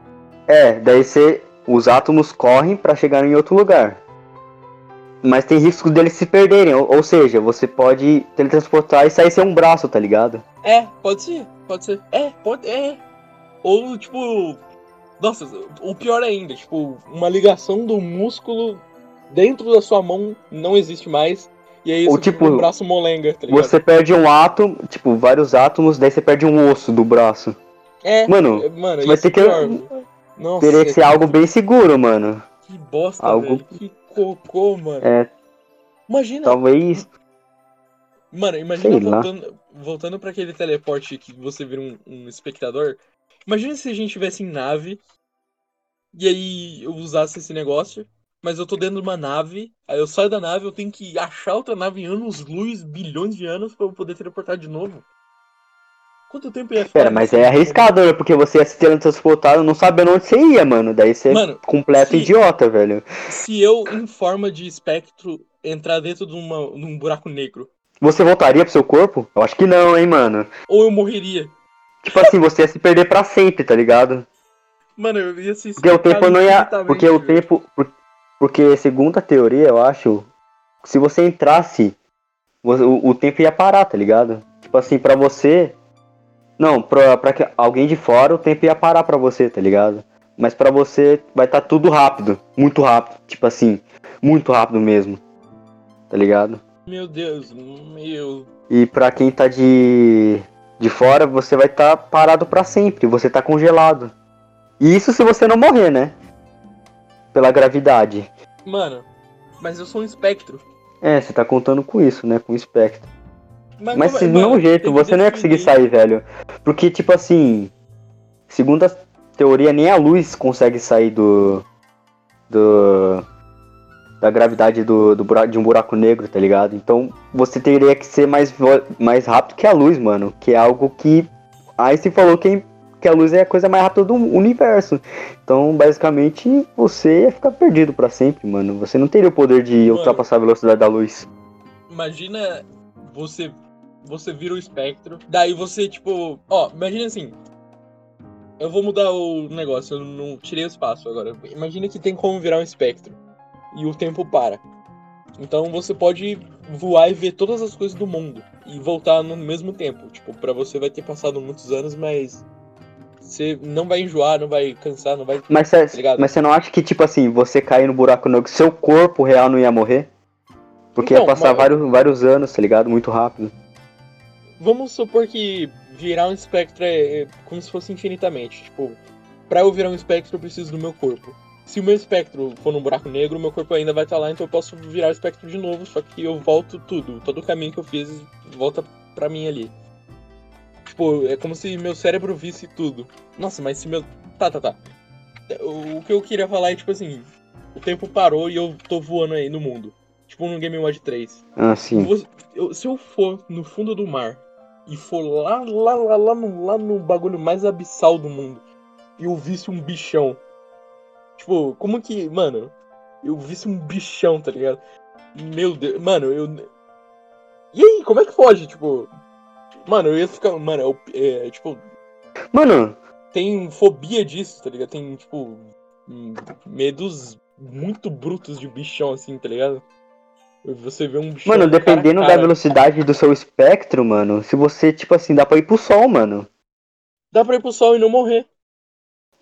É, daí você. Os átomos correm pra chegar em outro lugar. Mas tem risco deles se perderem. Ou, ou seja, você pode teletransportar e sair sem um braço, tá ligado? É, pode ser, pode ser. É, pode, é. Ou, tipo. Nossa, o pior ainda, tipo, uma ligação do músculo dentro da sua mão não existe mais. E aí Ou, tipo, um braço molenga, tá? Você perde um átomo, tipo, vários átomos, daí você perde um osso do braço. É, Mano, é, mano, vai isso ter é que-. Nossa, Teria que ser algo bem seguro, mano. que bosta, algo- velho. Que cocô, mano. É, Imagina, talvez. Mano, imagina Sei lá. voltando, voltando pra aquele teleporte que você vira um, um espectador. Imagina se a gente tivesse em nave e aí eu usasse esse negócio, mas eu tô dentro de uma nave, aí eu saio da nave, eu tenho que achar outra nave em anos-luz, bilhões de anos, pra eu poder teleportar de novo. Quanto tempo ia ficar? Pera, mas é arriscado, né? Porque você ia se teletransportar não sabendo onde você ia, mano. Daí você é Mano, completo se- idiota, velho. se eu, em forma de espectro, entrar dentro de, uma, de um buraco negro, Você voltaria pro seu corpo? Eu acho que não, hein, mano. ou eu morreria. Tipo assim, você ia se perder pra sempre, tá ligado? Mano, eu ia se Porque o tempo não ia. Porque o tempo. Porque, segundo a teoria, eu acho. Se você entrasse, o, o tempo ia parar, tá ligado? Tipo assim, pra você. Não, pra, pra que- alguém de fora, o tempo ia parar pra você, tá ligado? Mas pra você vai estar tudo rápido. Muito rápido. Tipo assim, muito rápido mesmo. Tá ligado? Meu Deus, meu. E pra quem tá de, de fora, você vai estar parado pra sempre. Você tá congelado. E isso se você não morrer, né? Pela gravidade. Mano, mas eu sou um espectro. É, você tá contando com isso, né? Com o espectro. Mas como- se não jeito, tem que você não ia conseguir sair, velho. Porque, tipo assim. Segundo a teoria, nem a luz consegue sair do. Do. Da gravidade do, do buraco, de um buraco negro, tá ligado? Então você teria que ser mais, mais rápido que a luz, mano. Que é algo que. Einstein falou que, que a luz é a coisa mais rápida do universo. Então, basicamente, você ia ficar perdido pra sempre, mano. Você não teria o poder de Mano. ultrapassar a velocidade da luz. Imagina você. Você vira o espectro. Daí você, tipo. Ó, imagina assim. Eu vou mudar o negócio, eu não tirei o espaço agora. Imagina que tem como virar um espectro. E o tempo para. Então você pode voar e ver todas as coisas do mundo. E voltar no mesmo tempo. Tipo, pra você vai ter passado muitos anos, mas. Você não vai enjoar, não vai cansar, não vai. Mas você você não acha que, tipo assim, você cair no buraco negro, seu corpo real não ia morrer? Porque Então, ia passar mas- vários, vários anos, tá ligado? Muito rápido. Vamos supor que virar um espectro é, é como se fosse infinitamente. Tipo, pra eu virar um espectro, eu preciso do meu corpo. Se o meu espectro for num buraco negro, meu corpo ainda vai estar lá, então eu posso virar o espectro de novo, só que eu volto tudo. Todo o caminho que eu fiz volta pra mim ali. Tipo, é como se meu cérebro visse tudo. Nossa, mas se meu. Tá, tá, tá. O que eu queria falar é, tipo assim, o tempo parou e eu tô voando aí no mundo. Tipo no Game Watch 3. Ah, sim. Eu- se eu for no fundo do mar e for lá, lá, lá, lá no, lá no bagulho mais abissal do mundo e eu visse um bichão. Tipo, como que. Mano, eu visse um bichão, tá ligado? Meu Deus. Mano, eu. E aí, como é que foge? Tipo. Mano, eu ia ficar. Mano, eu, é, tipo, Mano, tem fobia disso, tá ligado? Tem, tipo, medos muito brutos de bichão, assim, tá ligado? Você vê um bichão. mano, cara dependendo da cara. velocidade do seu espectro, mano, se você, tipo assim, dá pra ir pro sol, mano. Dá pra ir pro sol e não morrer.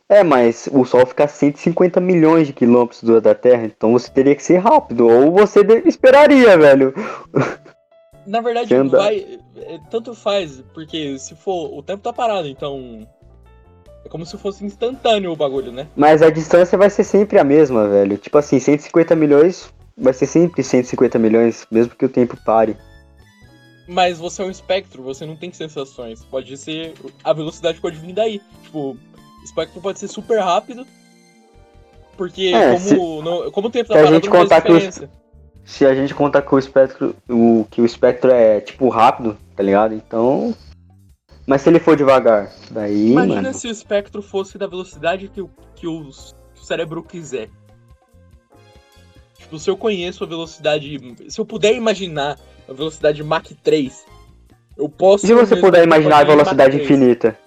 É, mas o Sol fica a 150 milhões de quilômetros da Terra, então você teria que ser rápido. Ou você esperaria, velho. Na verdade, anda- vai. é, Tanto faz, porque se for. O tempo tá parado, então. É como se fosse instantâneo o bagulho, né? Mas a distância vai ser sempre a mesma, velho. Tipo assim, 150 milhões vai ser sempre 150 milhões, mesmo que o tempo pare. Mas você é um espectro, você não tem sensações. Pode ser. A velocidade pode vir daí. Tipo, espectro pode ser super rápido. Porque É, como, se- não- como o tempo tá se a parado, gente não faz contar que os- diferença. Se a gente contar que o espectro, o, que o espectro é, tipo, rápido, tá ligado? Então... Mas se ele for devagar, daí, Imagina mano... se o espectro fosse da velocidade que o, que o, que o cérebro quiser. Tipo, se eu conheço a velocidade. Se eu puder imaginar a velocidade Mach 3, eu posso. E se você puder imaginar a velocidade 3. infinita?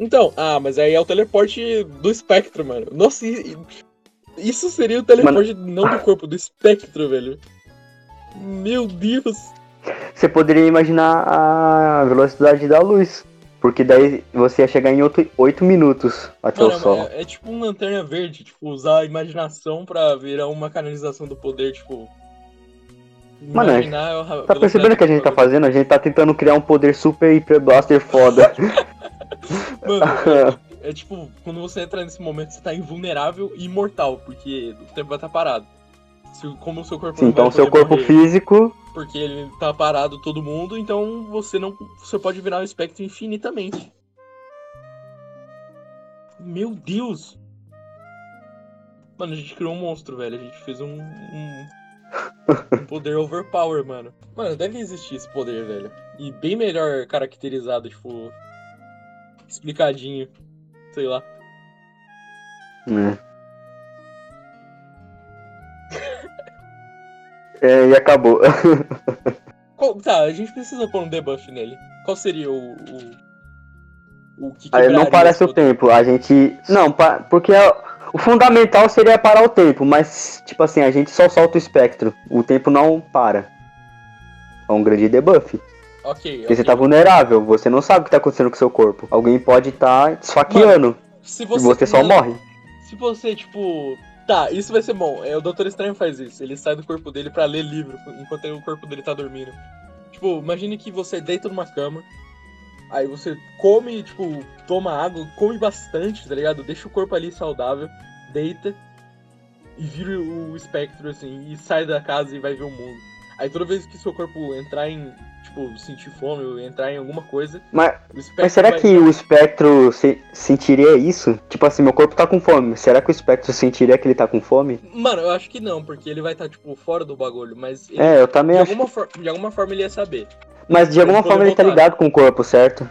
Então, ah, mas aí é o teleporte do espectro, mano. Nossa, i- isso seria o teleporte não do corpo, do espectro, velho. Meu Deus. Você poderia imaginar a velocidade da luz. Porque daí você ia chegar em 8, minutos até Mano, o sol. é, é tipo uma lanterna verde, tipo, usar a imaginação pra virar uma canalização do poder, tipo. Mano, Tá percebendo o que a gente tá fazendo? A gente tá tentando criar um poder super hiper blaster foda. Mano, é, tipo, quando você entra nesse momento, você tá invulnerável e imortal, porque o tempo vai estar parado. Se, como o seu corpo Sim, então seu corpo morrer, físico. porque ele tá parado todo mundo, então você não. Você pode virar um espectro infinitamente. Meu Deus! Mano, a gente criou um monstro, velho. A gente fez um. um, um poder overpower, mano. Mano, deve existir esse poder, velho. E bem melhor caracterizado, tipo. Explicadinho. Sei lá. né? É, e acabou. Qual- tá, a gente precisa pôr um debuff nele. Qual seria o. O, o que Aí não parece o tempo. A gente. Não, pa- porque é- o fundamental seria parar o tempo, mas, tipo assim, a gente só solta o espectro. O tempo não para. É um grande debuff. Ok, Porque você ok. tá vulnerável, você não sabe o que tá acontecendo com o seu corpo. Alguém pode estar tá esfaqueando Se e você, você só não, morre. Se você, tipo. Tá, isso vai ser bom. É, o Doutor Estranho faz isso. Ele sai do corpo dele pra ler livro enquanto o corpo dele tá dormindo. Tipo, imagine que você deita numa cama. Aí você come, tipo, toma água, come bastante, tá ligado? Deixa o corpo ali saudável, deita e vira o espectro, assim, e sai da casa e vai ver o mundo. Aí toda vez que seu corpo entrar em, tipo, sentir fome ou entrar em alguma coisa, Mas, mas será vai... que o espectro se- sentiria isso? Tipo assim, meu corpo tá com fome. Será que o espectro sentiria que ele tá com fome? Mano, eu acho que não, porque ele vai estar, tipo, fora do bagulho, mas ele É, eu também de, acho. alguma for- de alguma forma ele ia saber. Mas de alguma ele forma ele tá voltar. ligado com o corpo, certo?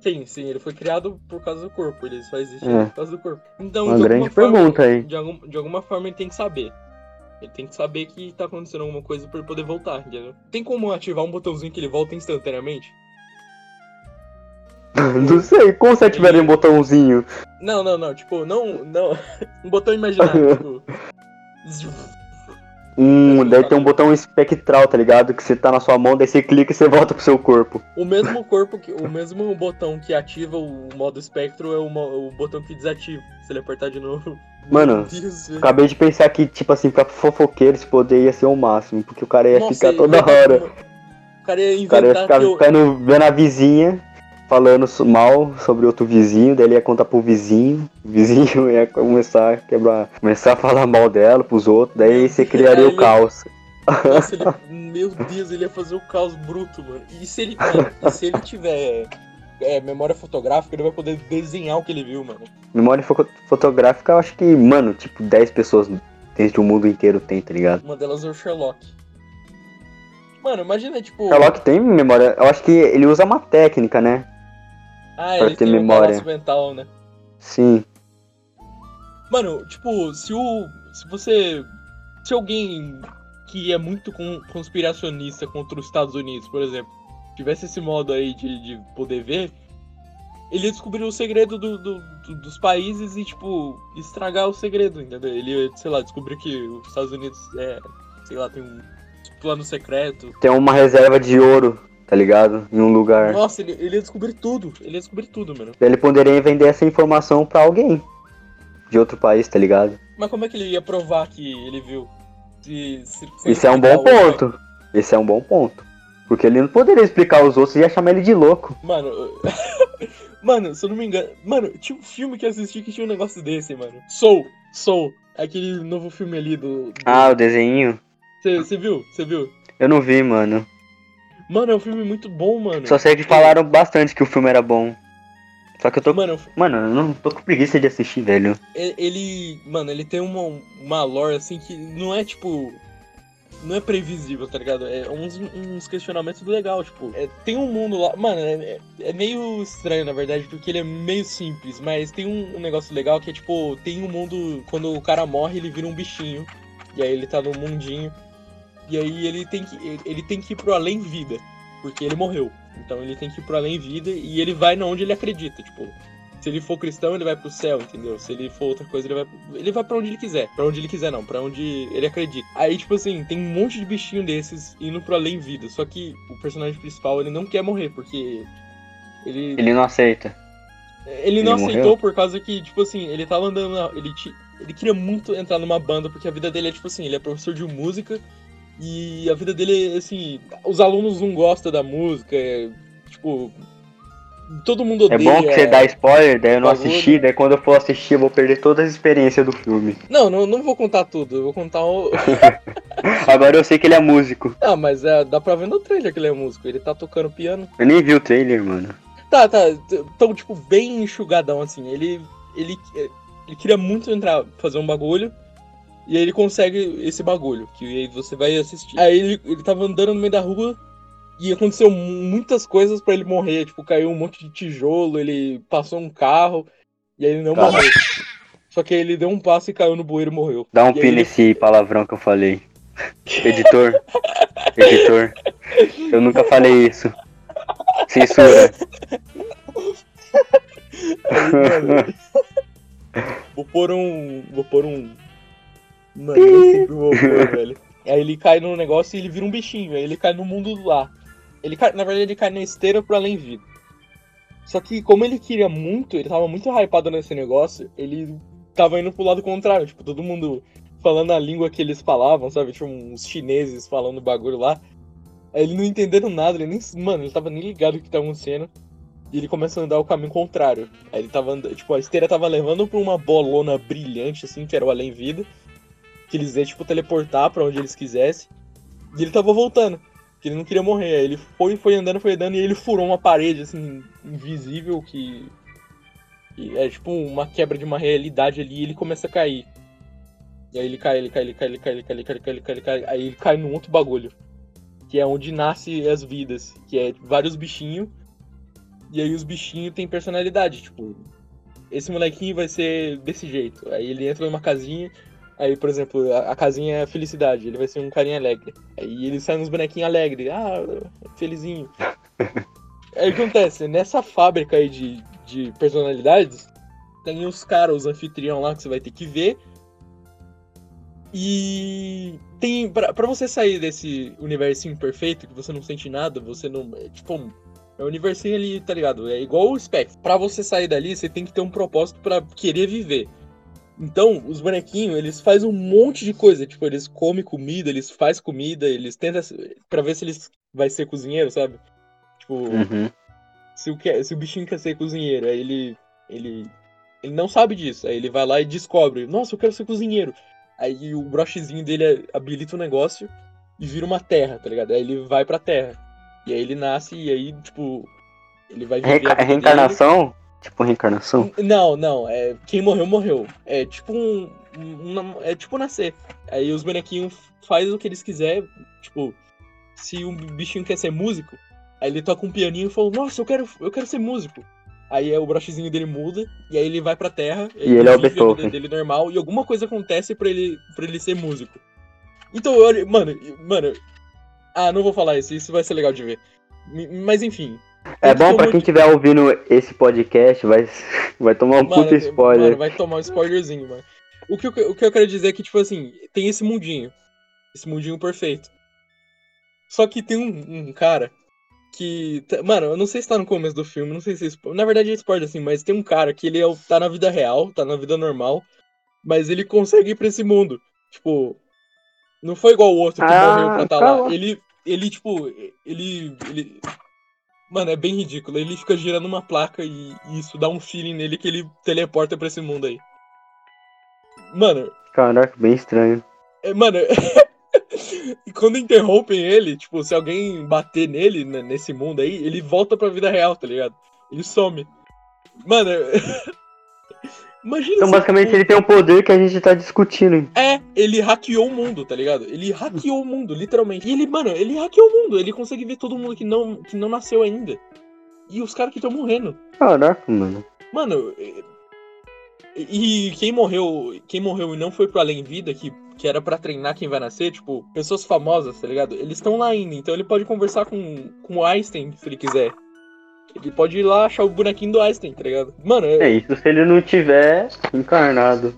Sim, sim, ele foi criado por causa do corpo, ele só existe É. por causa do corpo. Então, Uma de grande forma, pergunta aí. De, algum- de alguma forma ele tem que saber. Ele tem que saber que tá acontecendo alguma coisa pra ele poder voltar, entendeu? Tem como ativar um botãozinho que ele volta instantaneamente? Não sei, como se tiver um botãozinho. Não, não, não, tipo, não, não. Um botão imaginário, tipo. Hum, daí tem um botão espectral, tá ligado? Que você tá na sua mão, daí você clica e você volta pro seu corpo. O mesmo corpo que. O mesmo botão que ativa o modo espectro é o, o botão que desativa. Se ele apertar de novo. Mano, Deus. Acabei de pensar que, tipo assim, pra fofoqueiro esse poder ia ser o máximo, porque o cara ia Nossa, ficar toda ia hora. O cara ia O cara ia inventar ficar vendo a vizinha, falando mal sobre outro vizinho, daí ele ia contar pro vizinho, o vizinho ia começar a quebrar, começar a falar mal dela pros outros, daí você criaria o caos. Nossa, ele, meu Deus, ele ia fazer o caos bruto, mano. E se ele, e se ele tiver é, memória fotográfica, ele vai poder desenhar o que ele viu, mano. Memória fo fotográfica, eu acho que, mano, tipo, 10 pessoas dentro do mundo inteiro tem, tá ligado? Uma delas é o Sherlock. Mano, imagina, tipo. Sherlock tem memória. Eu acho que ele usa uma técnica, né? Ah, pra ele ter tem memória. um mental, né? Sim. Mano, tipo, se o. Se você. Se alguém que é muito con- conspiracionista contra os Estados Unidos, por exemplo, tivesse esse modo aí de, de poder ver, ele ia descobrir o segredo do, do- do- dos países e, tipo, estragar o segredo, entendeu? Ele ia, sei lá, descobrir que os Estados Unidos é. Sei lá, tem um plano secreto. Tem uma reserva de ouro, tá ligado? Em um lugar. Nossa, ele, ele ia descobrir tudo. Ele ia descobrir tudo, mano. Ele poderia vender essa informação pra alguém de outro país, tá ligado? Mas como é que ele ia provar que ele viu? Se, se, sem Isso é um bom ponto. Esse é um bom ponto. Porque ele não poderia explicar aos outros e ia chamar ele de louco. Mano, mano, se eu não me engano. Mano, tinha um filme que eu assisti que tinha um negócio desse, mano. Soul, Soul. Aquele novo filme ali do. Ah, o desenho? Você viu? Você viu? Eu não vi, mano. Mano, é um filme muito bom, mano. Só sei que falaram bastante que o filme era bom. Só que eu tô. Mano, Mano, eu não tô com preguiça de assistir, velho. ele. Mano, ele tem uma, uma lore assim que não é tipo. Não é previsível, tá ligado? É uns, uns questionamentos legal, tipo. é- tem um mundo lá. Mano, é, é- é meio estranho, na verdade, porque ele é meio simples, mas tem um, um negócio legal que é tipo, tem um mundo. Quando o cara morre, ele vira um bichinho. E aí ele tá no mundinho. E aí ele tem que. ele- tem que ir pro além vida. Porque ele morreu. Então ele tem que ir pro além vida e ele vai na onde ele acredita, tipo. Se ele for cristão, ele vai pro céu, entendeu? Se ele for outra coisa, ele vai. Ele vai pra onde ele quiser. Pra onde ele quiser, não. Pra onde ele acredita. Aí, tipo assim, tem um monte de bichinho desses indo pro além vida. Só que o personagem principal, ele não quer morrer, porque. Ele. Ele não aceita. Ele não Ele aceitou morreu? por causa que, tipo assim, ele tava andando na. Ele, ele queria muito entrar numa banda, porque a vida dele é, tipo assim, ele é professor de música. E a vida dele é assim. Os alunos não gostam da música. é, tipo. Todo mundo É odeia. bom que você dá spoiler, daí eu não assisti, daí quando eu for assistir eu vou perder todas as experiências do filme. Não, não, não vou contar tudo. Eu vou contar o. Agora eu sei que ele é músico. Ah, mas é, dá pra ver no trailer que ele é músico. Ele tá tocando piano. Eu nem vi o trailer, mano. Tá, tá. Tão, tipo, bem enxugadão, assim. Ele. Ele, ele queria muito entrar, fazer um bagulho. E aí ele consegue esse bagulho, que aí você vai assistir. Aí ele, ele tava andando no meio da rua e aconteceu mu- muitas coisas pra ele morrer. Tipo, caiu um monte de tijolo, ele passou um carro e aí ele não Caralho. morreu. Só que aí ele deu um passo e caiu no bueiro e morreu. Dá um E aí pi ele- nesse palavrão que eu falei. Editor. Editor. Eu nunca falei isso. Censura. Aí, vou pôr um. Vou pôr um. Mano, que eu vou pôr, velho. Aí ele cai num negócio e ele vira um bichinho. Aí ele cai no mundo lá. Ele cai, na verdade, ele cai na esteira pro além vida. Só que, como ele queria muito, ele tava muito hypado nesse negócio, ele tava indo pro lado contrário. Tipo, todo mundo falando a língua que eles falavam, sabe? Tinha uns chineses falando bagulho lá. Aí ele não entendendo nada, ele nem. Mano, ele tava nem ligado o que tava acontecendo. E ele começa a andar o caminho contrário. Aí ele tava andando. Tipo, a esteira tava levando pra uma bolona brilhante, assim, que era o além vida. Que eles iam, tipo, teleportar pra onde eles quisessem. E ele tava voltando. Que ele não queria morrer. Aí ele foi, foi andando, foi andando, e ele furou uma parede, assim, invisível, que. que é tipo uma quebra de uma realidade ali e ele começa a cair. E aí ele cai, ele cai, ele cai, ele cai, ele cai, ele cai, ele cai, ele cai, ele cai. Aí ele cai num outro bagulho. Que é onde nasce as vidas. Que é vários bichinhos. E aí os bichinhos têm personalidade, tipo, esse molequinho vai ser desse jeito. Aí ele entra numa casinha, aí, por exemplo, a, a casinha é felicidade, ele vai ser um carinha alegre. Aí ele sai nos bonequinhos alegres, ah, felizinho. aí o que acontece? Nessa fábrica aí de, de personalidades, tem os caras, os anfitrião lá que você vai ter que ver. E tem. Pra, pra você sair desse universinho perfeito, que você não sente nada, você não. é, Tipo, é o universinho ali, tá ligado? É igual o Spectre. Pra você sair dali, você tem que ter um propósito pra querer viver. Então, os bonequinhos, eles fazem um monte de coisa. Tipo, eles comem comida, eles fazem comida, eles tentam. Pra ver se eles vai ser cozinheiro, sabe? Tipo, Uhum. se o, que, se o bichinho quer ser cozinheiro, aí ele, ele. Ele não sabe disso. Aí ele vai lá e descobre. Nossa, eu quero ser cozinheiro. Aí o brochezinho dele habilita o negócio e vira uma terra, tá ligado? Aí ele vai pra terra. E aí ele nasce e aí, tipo. Ele vai viver. Vida reencarnação? Tipo reencarnação? Não, não. É, quem morreu, morreu. É tipo um. um- é tipo nascer. Aí os bonequinhos fazem o que eles quiserem. Tipo, se um bichinho quer ser músico, aí ele toca um pianinho e fala, nossa, eu quero, eu quero ser músico. Aí é, o brochezinho dele muda, e aí ele vai pra terra, E ele é o vive a vida Beethoven. dele normal, e alguma coisa acontece pra ele, pra ele ser músico. Então, olha, mano, mano. Ah, não vou falar isso, isso vai ser legal de ver. Mas enfim. É bom um quem estiver ouvindo esse podcast, vai, vai tomar um Mano, puta spoiler. Mano, vai tomar um spoilerzinho, mano. O que, eu, o que eu quero dizer é que, tipo assim, tem esse mundinho. Esse mundinho perfeito. Só que tem um, um cara que. tá- Mano, eu não sei se tá no começo do filme, não sei se é Na verdade é spoiler assim, mas tem um cara que ele é, tá na vida real, tá na vida normal, mas ele consegue ir pra esse mundo. Tipo. Não foi igual o outro que Ah, morreu pra tá calma. lá. Ele. Ele, tipo. Ele. Ele. Mano, é bem ridículo. Ele fica girando uma placa e, e isso dá um feeling nele que ele teleporta pra esse mundo aí. Mano, Caraca, bem estranho. é, mano. e quando interrompem ele, tipo, se alguém bater nele, né, nesse mundo aí, ele volta pra vida real, tá ligado? Ele some. Mano, imagina Então, basicamente, ele tem o poder que a gente tá discutindo. É, ele hackeou o mundo, tá ligado? Ele hackeou o mundo, literalmente. E ele, mano, ele hackeou o mundo. Ele consegue ver todo mundo que não, que não nasceu ainda. E os caras que estão morrendo. Caraca, mano. Mano, e, e quem morreu, quem morreu e não foi pro além vida, que, que era pra treinar quem vai nascer, tipo, pessoas famosas, tá ligado? Eles estão lá ainda, então ele pode conversar com, com o Einstein, se ele quiser. Ele pode ir lá achar o bonequinho do Einstein, tá ligado? Mano, É isso se ele não tiver encarnado.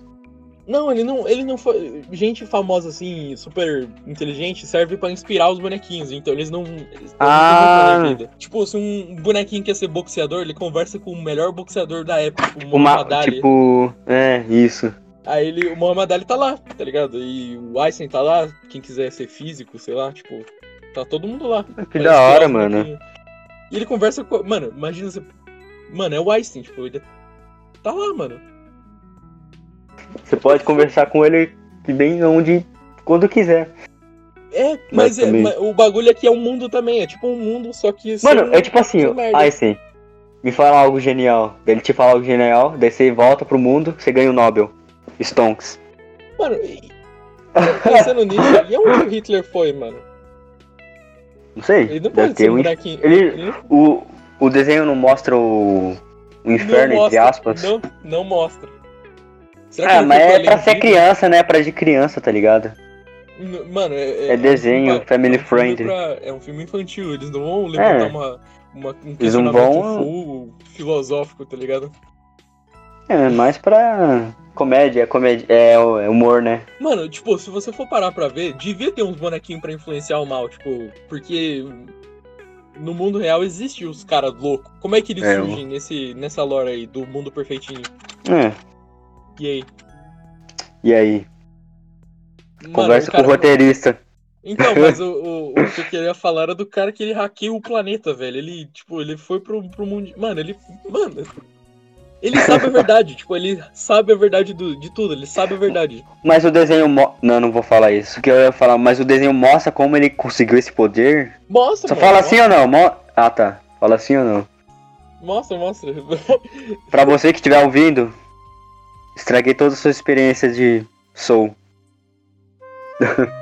Não, ele não, ele não foi. Gente famosa assim, super inteligente, serve pra inspirar os bonequinhos. Então eles não. Eles Ah. não vida. Tipo, se um bonequinho quer ser boxeador, ele conversa com o melhor boxeador da época, o Uma, Muhammad Ali. tipo, é, isso. Aí ele, o Muhammad Ali tá lá, tá ligado? E o Einstein tá lá, quem quiser ser físico, sei lá, tipo, tá todo mundo lá. Que pra da hora, mano. bonequinhos. E ele conversa com. Mano, imagina você. Mano, é o Einstein, tipo, ele tá lá, mano. Você pode conversar com ele que bem onde, quando quiser. É, mas, é, também- mas o bagulho aqui é um mundo também, é tipo um mundo, só que. Mano, é tipo assim. Einstein, me fala algo genial. Ele te fala algo genial, daí você volta pro mundo, você ganha o Nobel. Stonks. Mano, e- pensando nisso, e onde o Hitler foi, mano? Não sei. Ele não pode ser um um- bonequinho. ele- o, o desenho não mostra o, o inferno, não entre mostra, aspas. Não, não mostra. Será que Ah, mas é pra ser criança, né? Pra de criança, tá ligado? Mano, é, É desenho, um filme family é um friendly. pra- é um filme infantil, eles não vão levantar É. uma, uma, um questionamento vão- full filosófico, tá ligado? É, mais pra comédia, comédia, é, é humor, né? Mano, tipo, se você for parar pra ver, devia ter uns bonequinhos pra influenciar o mal, tipo, porque no mundo real existe os caras loucos. Como é que eles É, surgem nesse, nessa lore aí do mundo perfeitinho? É, E aí? e aí? Mano, Conversa o cara- com o roteirista. Então, mas o, o, o que eu queria falar era do cara que ele hackeia o planeta, velho. Ele, tipo, ele foi pro, pro mundo. Mano, ele. Mano. Ele sabe a verdade, tipo, ele sabe a verdade do, de tudo, ele sabe a verdade. Mas o desenho. Mo... Não, não vou falar isso. Que eu ia falar, mas o desenho mostra como ele conseguiu esse poder. Mostra, Só mano, fala mostra, assim ou não? Mo- Ah, tá. Fala assim ou não? Mostra, mostra. Pra você que estiver ouvindo, estraguei toda a sua experiência de Soul.